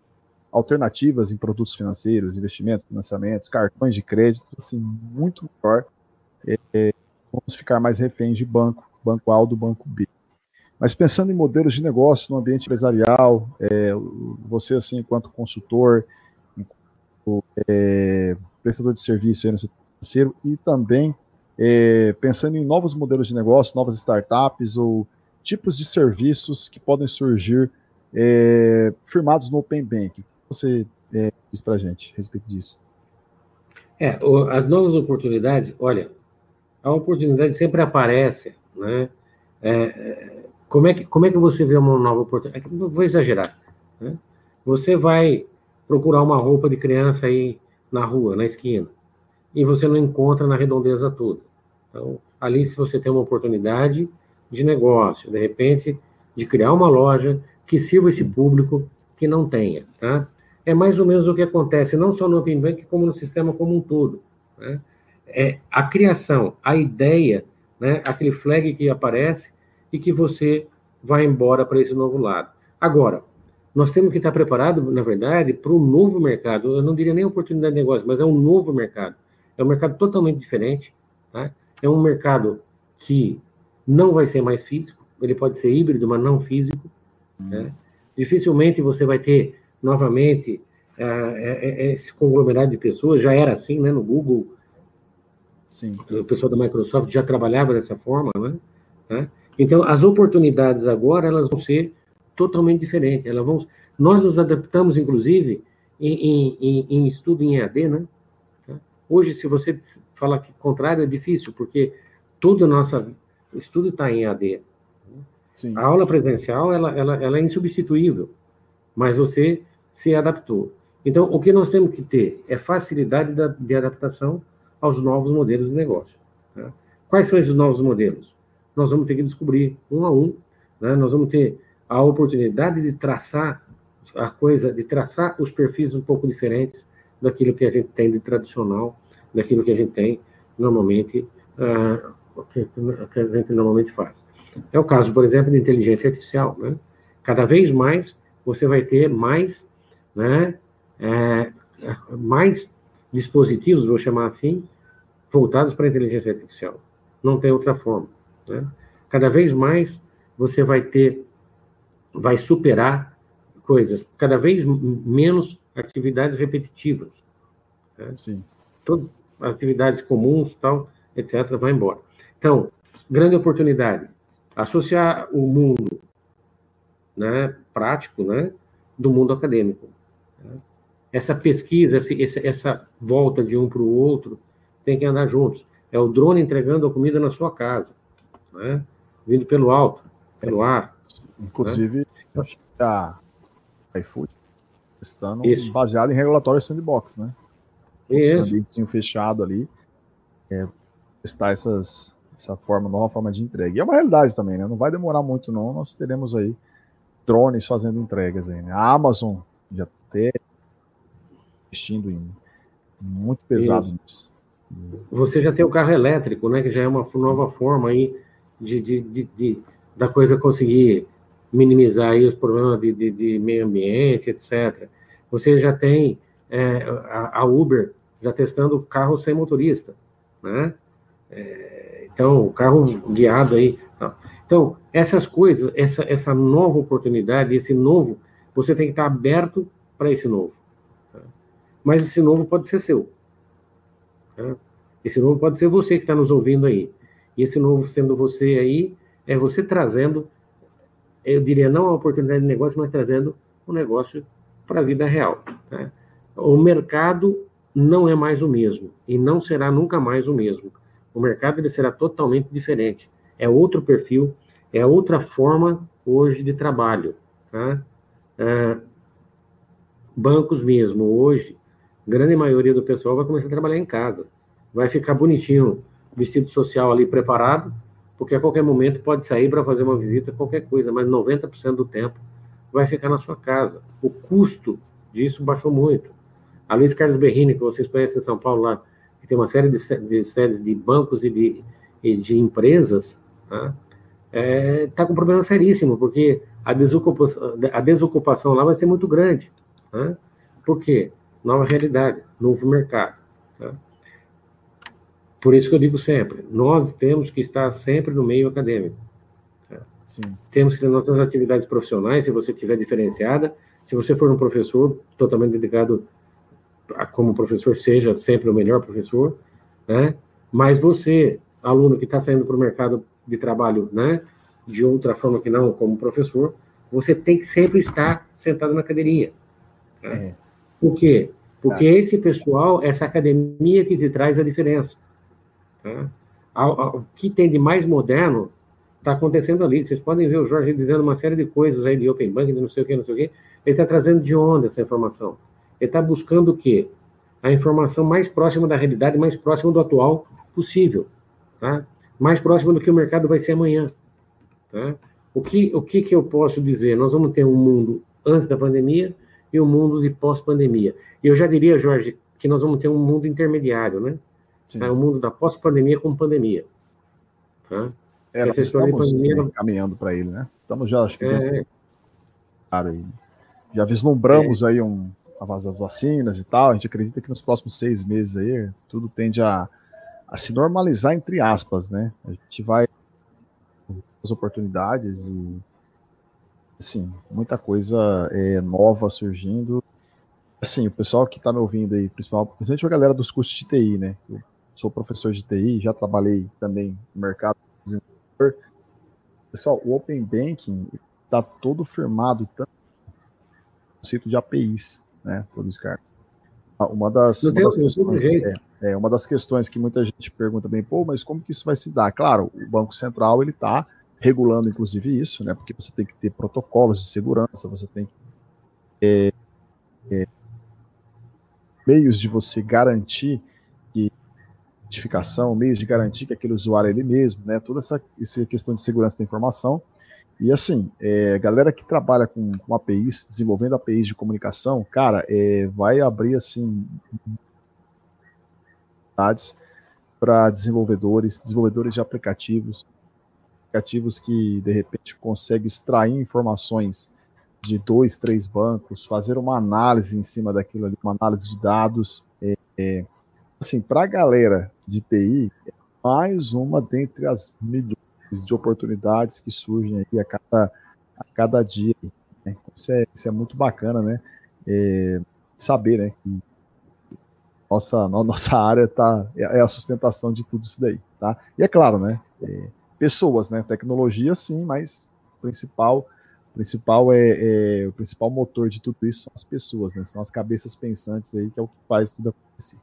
alternativas em produtos financeiros, investimentos, financiamentos, cartões de crédito, assim, muito melhor. É, é, vamos ficar mais reféns de banco, banco A ou do banco B. Mas pensando em modelos de negócio no ambiente empresarial, é, você, assim, enquanto consultor, enquanto é, prestador de serviço no setor financeiro, e também é, pensando em novos modelos de negócio, novas startups ou tipos de serviços que podem surgir é, firmados no Open Bank você é, diz para a gente a respeito disso? É, as novas oportunidades, olha, a oportunidade sempre aparece, né? É, é, como, é que, como é que você vê uma nova oportunidade? É vou exagerar. Né? Você vai procurar uma roupa de criança aí na rua, na esquina, e você não encontra na redondeza toda. Então, ali, se você tem uma oportunidade de negócio, de repente, de criar uma loja que sirva esse público que não tenha, tá? é mais ou menos o que acontece, não só no Open Bank, como no sistema como um todo. Né? É a criação, a ideia, né? aquele flag que aparece e que você vai embora para esse novo lado. Agora, nós temos que estar preparados, na verdade, para um novo mercado. Eu não diria nem oportunidade de negócio, mas é um novo mercado. É um mercado totalmente diferente. Tá? É um mercado que não vai ser mais físico, ele pode ser híbrido, mas não físico. Né? Dificilmente você vai ter novamente é, esse conglomerado de pessoas, já era assim, né, no Google, Sim. o pessoal da Microsoft já trabalhava dessa forma, né? né? Então, as oportunidades agora, elas vão ser totalmente diferentes, elas vão... Nós nos adaptamos, inclusive, em, em, em estudo em EAD, né? Hoje, se você falar que contrário, é difícil, porque tudo nossa estudo está em EAD. Sim. A aula presencial, ela, ela, ela é insubstituível, mas você se adaptou. Então, o que nós temos que ter é facilidade de adaptação aos novos modelos de negócio. Tá? Quais são esses novos modelos? Nós vamos ter que descobrir um a um, né? nós vamos ter a oportunidade de traçar a coisa, de traçar os perfis um pouco diferentes daquilo que a gente tem de tradicional, daquilo que a gente tem normalmente, uh, que, a gente normalmente faz. É o caso, por exemplo, de inteligência artificial. Né? Cada vez mais você vai ter mais, né, é, mais dispositivos, vou chamar assim, voltados para a inteligência artificial. Não tem outra forma. Né? Cada vez mais você vai ter, vai superar coisas, cada vez menos atividades repetitivas. Né? Sim. Todas as atividades comuns, tal, etc., vai embora. Então, grande oportunidade. Associar o mundo né, prático né, do mundo acadêmico. Né? Essa pesquisa, essa, essa volta de um para o outro, tem que andar juntos. É o drone entregando a comida na sua casa, né? vindo pelo alto, pelo ar. Inclusive, né? acho que a iFood estando baseado em regulatório sandbox, né? Isso. Um ambiente fechado ali, é, testar essas, essa forma, nova forma de entrega. E é uma realidade também, né? Não vai demorar muito, não. Nós teremos aí drones fazendo entregas aí, né? A Amazon já até investindo em muito pesado nisso. Você já tem o carro elétrico, né? Que já é uma nova forma aí de, de, de, de da coisa conseguir minimizar aí os problemas de, de, de meio ambiente, etc. Você já tem é, a, a, Uber já testando carro sem motorista, né? É, então, o carro guiado aí. Então, essas coisas, essa, essa nova oportunidade, esse novo, você tem que estar aberto para esse novo. Tá? Mas esse novo pode ser seu. Tá? Esse novo pode ser você que está nos ouvindo aí. E esse novo sendo você aí, é você trazendo, eu diria, não a oportunidade de negócio, mas trazendo o um negócio para a vida real. Tá? O mercado não é mais o mesmo e não será nunca mais o mesmo. O mercado ele será totalmente diferente. É outro perfil, é outra forma hoje de trabalho. Tá? É, bancos mesmo, hoje, grande maioria do pessoal vai começar a trabalhar em casa vai ficar bonitinho, vestido social ali preparado, porque a qualquer momento pode sair para fazer uma visita, qualquer coisa, mas 90% do tempo vai ficar na sua casa. O custo disso baixou muito. A Luiz Carlos Berrini, que vocês conhecem em São Paulo lá, que tem uma série de, de séries de bancos e de, e de empresas, tá? É, tá com um problema seríssimo, porque a desocupação, a desocupação lá vai ser muito grande. Tá? Por quê? Nova realidade, novo mercado. Tá? Por isso que eu digo sempre, nós temos que estar sempre no meio acadêmico. Tá? Temos que ter nossas atividades profissionais, se você tiver diferenciada, se você for um professor totalmente dedicado a, como professor, seja sempre o melhor professor, né? Mas você, aluno que está saindo para o mercado de trabalho, né? De outra forma que não como professor, você tem que sempre estar sentado na cadeirinha. Tá? É. Por quê? Porque tá. esse pessoal, essa academia que te traz a diferença. Né? O que tem de mais moderno está acontecendo ali. Vocês podem ver o Jorge dizendo uma série de coisas aí de Open Bank, de não sei o que, não sei o que. Ele está trazendo de onde essa informação? Ele está buscando o quê? A informação mais próxima da realidade, mais próxima do atual possível. Tá? Mais próxima do que o mercado vai ser amanhã. Tá? O, que, o que, que eu posso dizer? Nós vamos ter um mundo antes da pandemia e um mundo de pós-pandemia. E eu já diria, Jorge, que nós vamos ter um mundo intermediário, né? É o mundo da pós-pandemia com pandemia. Tá? É, nós estamos pandemia... caminhando para ele, né? Estamos já, acho que é... aí. já vislumbramos é. aí um, as vacinas e tal. A gente acredita que nos próximos seis meses aí tudo tende a, a se normalizar entre aspas, né? A gente vai as oportunidades e assim muita coisa é, nova surgindo. Assim, o pessoal que está me ouvindo aí, principalmente a galera dos cursos de TI, né? Eu sou professor de TI, já trabalhei também no mercado. Pessoal, o Open Banking está todo firmado tanto no conceito de APIs. né? Todos cargos. Ah, uma das, uma das questões, é, é, uma das questões que muita gente pergunta bem, pô, mas como que isso vai se dar? Claro, o Banco Central ele está regulando inclusive isso, né? Porque você tem que ter protocolos de segurança, você tem que é, é, meios de você garantir que identificação, meios de garantir que aquele usuário é ele mesmo, né? Toda essa, essa questão de segurança da informação. E assim, é, galera que trabalha com, com APIs, desenvolvendo APIs de comunicação, cara, é, vai abrir assim para desenvolvedores, desenvolvedores de aplicativos, aplicativos que de repente conseguem extrair informações de dois, três bancos, fazer uma análise em cima daquilo ali, uma análise de dados. É, é, assim, para a galera de TI, é mais uma dentre as milhões de oportunidades que surgem aqui a cada, a cada dia. Né? Então, isso, é, isso é muito bacana, né? É, saber, né? Que nossa, nossa área tá, é, é a sustentação de tudo isso daí, tá? E é claro, né? É, pessoas, né? Tecnologia, sim, mas o principal principal é, é, o principal motor de tudo isso são as pessoas, né? São as cabeças pensantes aí que é o que faz tudo acontecer.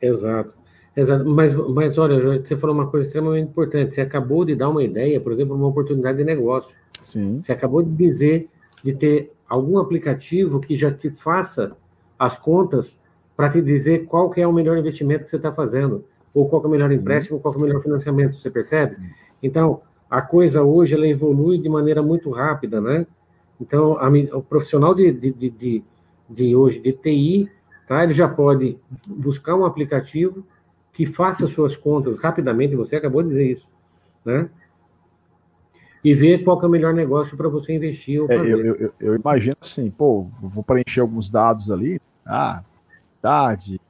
Exato. Exato. Mas, mas olha, você falou uma coisa extremamente importante. Você acabou de dar uma ideia, por exemplo, uma oportunidade de negócio. Sim. Você acabou de dizer de ter algum aplicativo que já te faça as contas para te dizer qual que é o melhor investimento que você está fazendo, ou qual é o melhor empréstimo, qual é o melhor financiamento, você percebe? Então, a coisa hoje ela evolui de maneira muito rápida, né? Então, a, o profissional de, de, de, de, hoje, de TI, tá? ele já pode buscar um aplicativo que faça suas contas rapidamente, você acabou de dizer isso, né? E ver qual é o melhor negócio para você investir ou fazer. É, eu, eu, eu, imagino assim, pô, vou preencher alguns dados ali, ah, idade,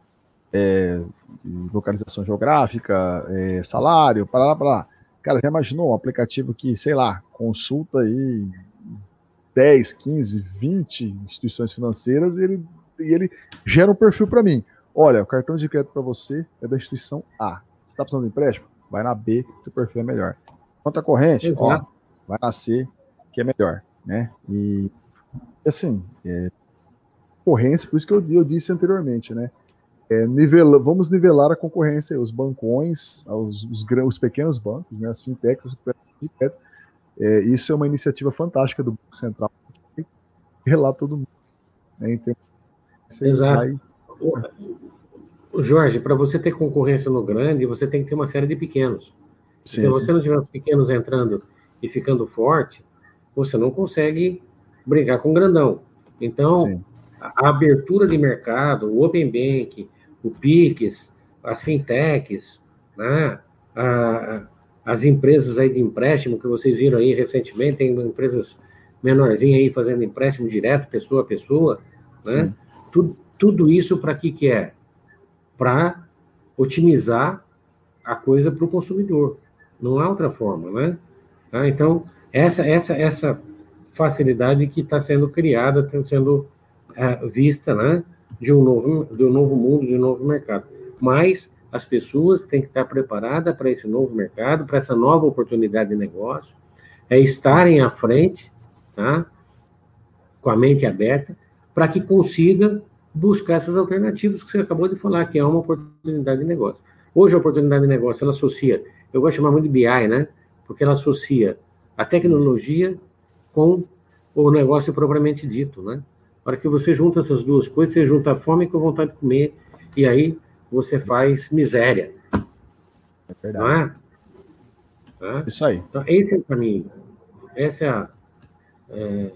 é, localização geográfica, é, salário, para lá, para lá. Cara, já imaginou um aplicativo que, sei lá, consulta aí 10, 15, 20 instituições financeiras e ele, e ele gera um perfil para mim. Olha, o cartão de crédito para você é da instituição A. Você está precisando de empréstimo? Vai na B, que o perfil é melhor. Conta corrente, ó, vai na C, que é melhor, né? E assim, é, concorrência, por isso que eu, eu disse anteriormente, né? é, nivela, vamos nivelar a concorrência, os bancões, os, os, os pequenos bancos, né, as fintechs, as é, isso é uma iniciativa fantástica do Banco Central, relar todo mundo. Né, então, Exato. Vai... Jorge, para você ter concorrência no grande, você tem que ter uma série de pequenos. Sim. Se você não tiver pequenos entrando e ficando forte, você não consegue brigar com o grandão. Então, Sim. a abertura de mercado, o Open Bank, o PIX, as fintechs, né? A, as empresas aí de empréstimo que vocês viram aí recentemente, tem empresas menorzinhas aí fazendo empréstimo direto, pessoa a pessoa, né? Tudo, tudo isso para que que é? Para otimizar a coisa para o consumidor. Não há outra forma, né? Tá? Então, essa, essa, essa facilidade que está sendo criada, está sendo é, vista, né? de um novo, de um novo mundo, de um novo mercado. Mas as pessoas têm que estar preparadas para esse novo mercado, para essa nova oportunidade de negócio, é estarem à frente, tá? com a mente aberta, para que consiga buscar essas alternativas que você acabou de falar, que é uma oportunidade de negócio. Hoje, a oportunidade de negócio, ela associa, eu gosto de chamar muito de BI, né? Porque ela associa a tecnologia com o negócio propriamente dito, né? para que você junta essas duas coisas, você junta a fome com a vontade de comer, e aí você faz miséria. É verdade. Não é? é? Isso aí. Então, esse é o caminho. Essa é a. É,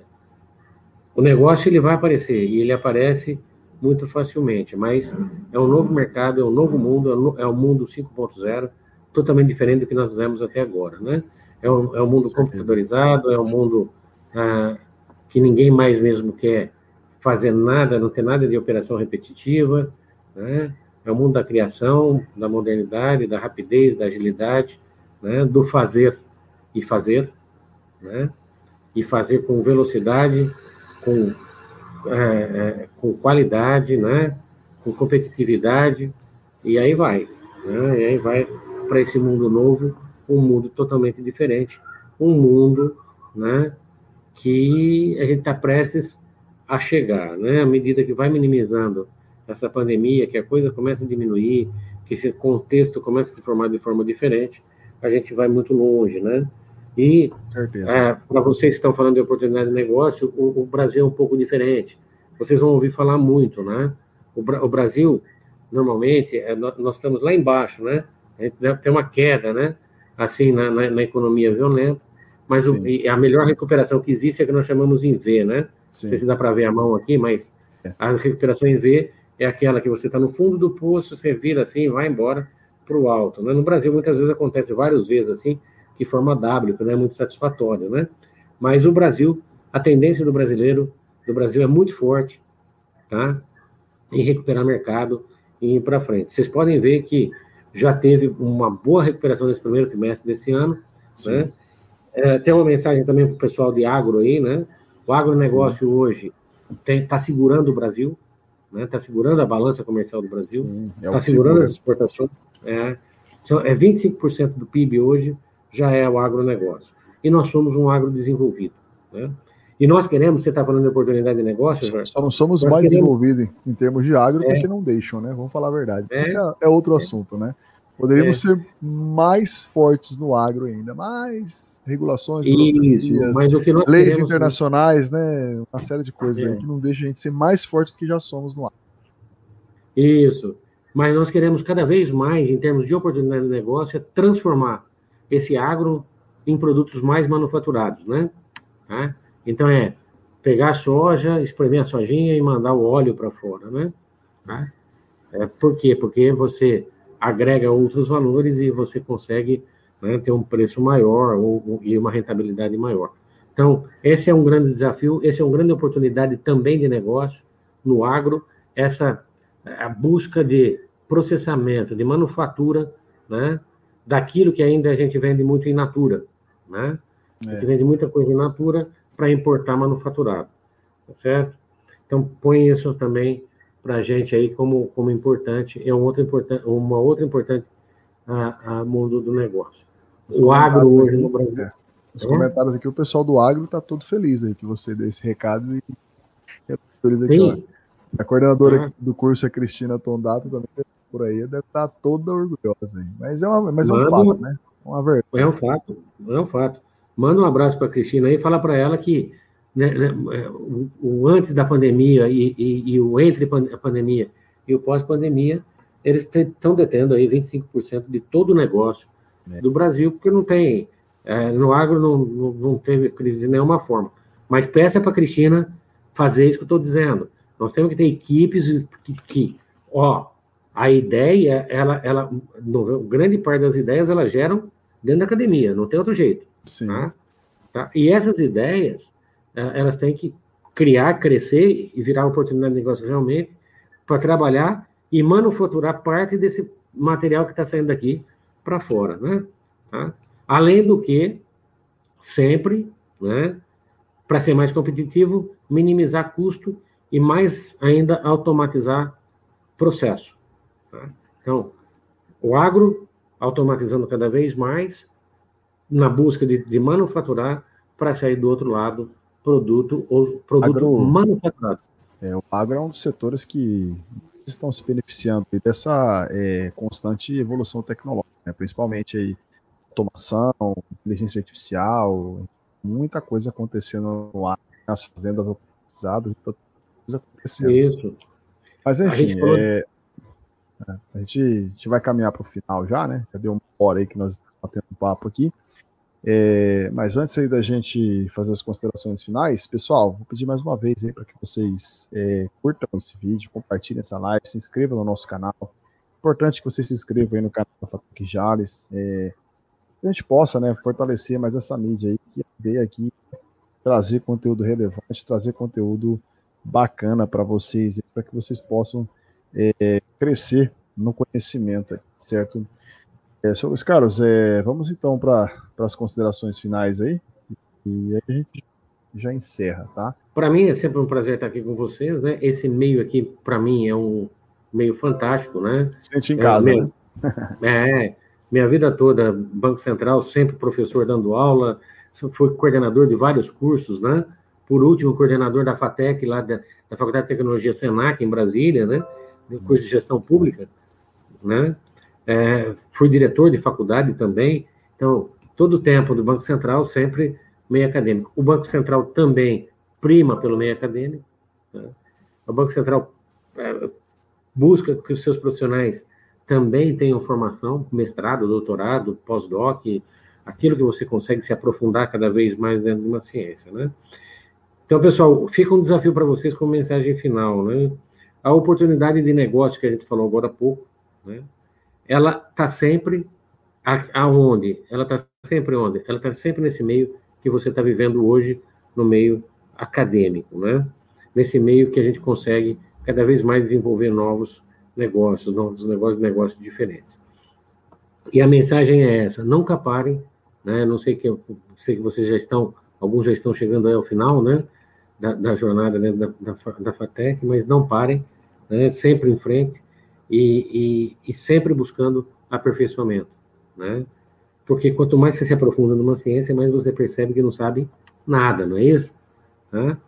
o negócio ele vai aparecer, e ele aparece muito facilmente, mas é um novo mercado, é um novo mundo, é um mundo 5.0, totalmente diferente do que nós fizemos até agora, né? É um, é um mundo computadorizado, é um mundo ah, que ninguém mais mesmo quer fazer nada, não ter nada de operação repetitiva, né? É o mundo da criação, da modernidade, da rapidez, da agilidade, né? do fazer e fazer, né? E fazer com velocidade, com, é, é, com qualidade, né? Com competitividade, e aí vai, né? E aí vai para esse mundo novo, um mundo totalmente diferente, um mundo, né? Que a gente está prestes a chegar, né? À medida que vai minimizando essa pandemia, que a coisa começa a diminuir, que esse contexto começa a se formar de forma diferente, a gente vai muito longe, né? E é, para vocês que estão falando de oportunidade de negócio, o, o, Brasil é um pouco diferente. Vocês vão ouvir falar muito, né? O, o Brasil, normalmente, é, nós, nós, estamos lá embaixo, né? A gente deve ter uma queda, né? Assim, na, na, na economia violenta, mas o, a melhor recuperação que existe é que nós chamamos em V, né? Sim. Não sei se dá para ver a mão aqui, mas é. a recuperação em V é aquela que você está no fundo do poço, você vira assim, vai embora para o alto. Né? No Brasil, muitas vezes acontece várias vezes assim, que forma W, que não é muito satisfatório, né? Mas o Brasil, a tendência do brasileiro, do Brasil é muito forte, tá? Em recuperar mercado e ir para frente. Vocês podem ver que já teve uma boa recuperação nesse primeiro trimestre desse ano, Sim. né? É, tem uma mensagem também para o pessoal de agro aí, né? O agronegócio Sim. hoje está segurando o Brasil, está né? Tá segurando a balança comercial do Brasil, está é segurando segura. as exportações. É, são, é 25% do PIB hoje já é o agronegócio. E nós somos um agro desenvolvido. Né? E nós queremos, você está falando de oportunidade de negócio, Jorge? Só não somos mais queremos... desenvolvidos em termos de agro é. porque não deixam, né? Vamos falar a verdade. É. Esse é, é outro é. assunto, né? Poderíamos é. ser mais fortes no agro ainda, mais regulações, Isso, leis internacionais, né? Uma série de coisas aí é. que não deixam a gente ser mais fortes do que já somos no agro. Isso. Mas nós queremos cada vez mais, em termos de oportunidade de negócio, é transformar esse agro em produtos mais manufaturados, né? Tá? Então é pegar a soja, espremer a sojinha e mandar o óleo para fora, né? Tá? É, por quê? Porque você agrega outros valores e você consegue né, ter um preço maior ou, e uma rentabilidade maior. Então, esse é um grande desafio, esse é uma grande oportunidade também de negócio no agro, essa a busca de processamento, de manufatura, né, daquilo que ainda a gente vende muito in natura, né? É. A gente vende muita coisa in natura para importar manufaturado, tá certo? Então, põe isso também para a gente aí como, como importante, é um outro importante, uma outra importante a, a mundo do negócio. Os o agro hoje aqui, no Brasil. É. Os é? comentários aqui, o pessoal do agro está todo feliz aí que você deu esse recado e, aqui, A coordenadora ah. do curso, a Cristina Tondato, também por aí, deve estar toda orgulhosa aí. Mas é, uma, mas é um fato, né? Uma. É um fato, é um fato. Manda um abraço para a Cristina aí e fala para ela que né, né, é, o, o, antes da pandemia e, e, e, o entre a pandemia e o pós-pandemia, eles estão detendo aí 25% de todo o negócio é. do Brasil, porque não tem, é, no agro não, não, não, teve crise de nenhuma forma. Mas peça para a Cristina fazer isso que eu estou dizendo. Nós temos que ter equipes que, que, ó, a ideia, ela, ela, no, grande parte das ideias, elas geram dentro da academia, não tem outro jeito. Sim. Tá? Tá? E essas ideias, é, elas têm que criar, crescer e virar oportunidade de negócio realmente para trabalhar e manufaturar parte desse material que está saindo daqui para fora, né? Tá? Além do que, sempre, né, para ser mais competitivo, minimizar custo e mais ainda automatizar processo. Tá? Então, o agro automatizando cada vez mais na busca de, de manufaturar para sair do outro lado produto ou produto agro, manufaturado. É, o agro é um dos setores que estão se beneficiando dessa é, constante evolução tecnológica, né? principalmente aí automação, inteligência artificial, muita coisa acontecendo no ar, nas fazendas automatizadas, muita coisa acontecendo. Isso. Mas enfim, a gente, é, é, a gente, a gente vai caminhar para o final já, né? Já deu uma hora aí que nós estamos batendo um papo aqui. É, mas antes aí da gente fazer as considerações finais, pessoal, vou pedir mais uma vez aí para que vocês é, curtam esse vídeo, compartilhem essa live, se inscrevam no nosso canal. Importante que vocês se inscrevam aí no canal da Fatuque Jales, é, que a gente possa né, fortalecer mais essa mídia aí, que a ideia aqui trazer conteúdo relevante, trazer conteúdo bacana para vocês, para que vocês possam é, crescer no conhecimento, certo? É, senhores Carlos, é, vamos então para as considerações finais aí, e aí a gente já encerra, tá? Para mim é sempre um prazer estar aqui com vocês, né? Esse meio aqui, para mim, é um meio fantástico, né? Se sente em casa, é, né? é, minha vida toda, Banco Central, sempre professor dando aula, fui coordenador de vários cursos, né? por último, coordenador da FATEC, lá da, da Faculdade de Tecnologia Senac, em Brasília, né? Curso de gestão pública, né? É, fui diretor de faculdade também. Então, todo o tempo do Banco Central, sempre meio acadêmico. O Banco Central também prima pelo meio acadêmico. Né? O Banco Central é, busca que os seus profissionais também tenham formação, mestrado, doutorado, pós-doc, aquilo que você consegue se aprofundar cada vez mais dentro de uma ciência, né? Então, pessoal, fica um desafio para vocês com mensagem final, né? A oportunidade de negócio que a gente falou agora há pouco, né? Ela está sempre aonde? Ela está sempre onde? Ela está sempre nesse meio que você está vivendo hoje, no meio acadêmico, né? Nesse meio que a gente consegue cada vez mais desenvolver novos negócios, novos negócios, negócios diferentes. E a mensagem é essa: nunca parem, né? Não sei que sei que vocês já estão, alguns já estão chegando ao final, né? Da, da jornada dentro da, da, da FATEC, mas não parem, né? Sempre em frente e, e, e sempre buscando aperfeiçoamento, né? Porque quanto mais você se aprofunda numa ciência, mais você percebe que não sabe nada, não é isso? Né?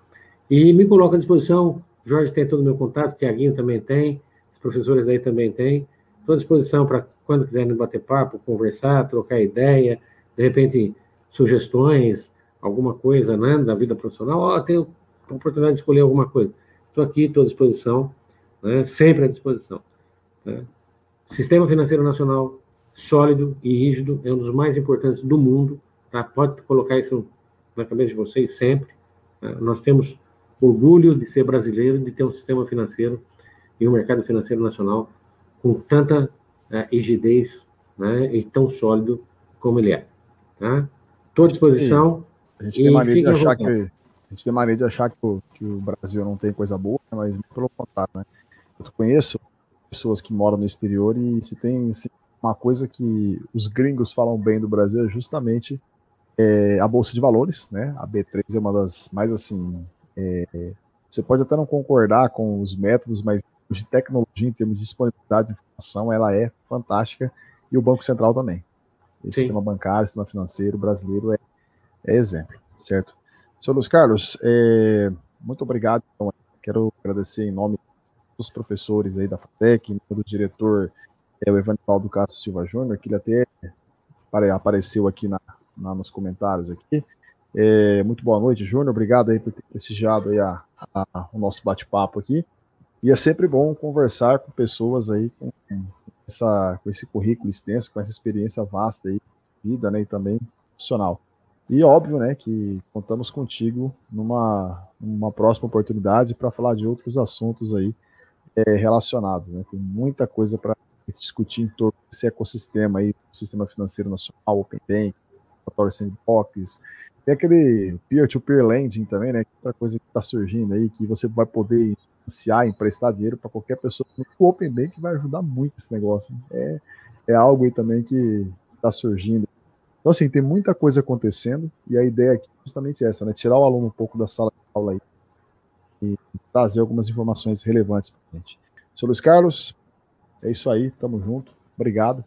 E me coloco à disposição. Jorge tem todo o meu contato, Tiaguinho também tem, os professores aí também têm. Estou à disposição para quando quiserem bater papo, conversar, trocar ideia, de repente sugestões, alguma coisa né, da vida profissional. Ó, oh, tenho a oportunidade de escolher alguma coisa. Estou aqui, estou à disposição, né, sempre à disposição. Né? Sistema Financeiro Nacional sólido e rígido, é um dos mais importantes do mundo. Tá? Pode colocar isso na cabeça de vocês sempre. Tá? Nós temos orgulho de ser brasileiro, de ter um sistema financeiro e um mercado financeiro nacional com tanta uh, rigidez né, e tão sólido como ele é. Tá? Estou à disposição. A gente tem mania de achar que a gente tem mania de achar que o, que o Brasil não tem coisa boa, mas pelo contrário, né? Eu conheço pessoas que moram no exterior e se tem se uma coisa que os gringos falam bem do Brasil é justamente é, a bolsa de valores, né? A B3 é uma das mais assim. É, você pode até não concordar com os métodos, mas de tecnologia, em termos de disponibilidade de informação, ela é fantástica e o Banco Central também. O Sim. sistema bancário, o sistema financeiro brasileiro é, é exemplo, certo? Senhor Luiz Carlos, é, muito obrigado. Então, quero agradecer em nome dos professores aí da FATEC, do diretor é o Evanivaldo Castro Silva Júnior, que ele até apareceu aqui na, na nos comentários aqui. É, muito boa noite, Júnior. Obrigado aí por ter prestigiado aí a, a, o nosso bate-papo aqui. E é sempre bom conversar com pessoas aí com, essa, com esse currículo extenso, com essa experiência vasta aí, vida, né, e também profissional. E óbvio, né, que contamos contigo numa, numa próxima oportunidade para falar de outros assuntos aí é, relacionados, né? Tem muita coisa para discutir em torno desse ecossistema aí, sistema financeiro nacional, Open Bank, Laboratório Sandbox, tem aquele peer-to-peer -peer lending também, né? Outra coisa que está surgindo aí, que você vai poder financiar, emprestar dinheiro para qualquer pessoa. O Open Bank vai ajudar muito esse negócio. Né? É, é algo aí também que está surgindo. Então, assim, tem muita coisa acontecendo e a ideia aqui é justamente essa, né? Tirar o aluno um pouco da sala de aula aí trazer algumas informações relevantes para a gente. Seu Luiz Carlos, é isso aí, tamo junto. Obrigado.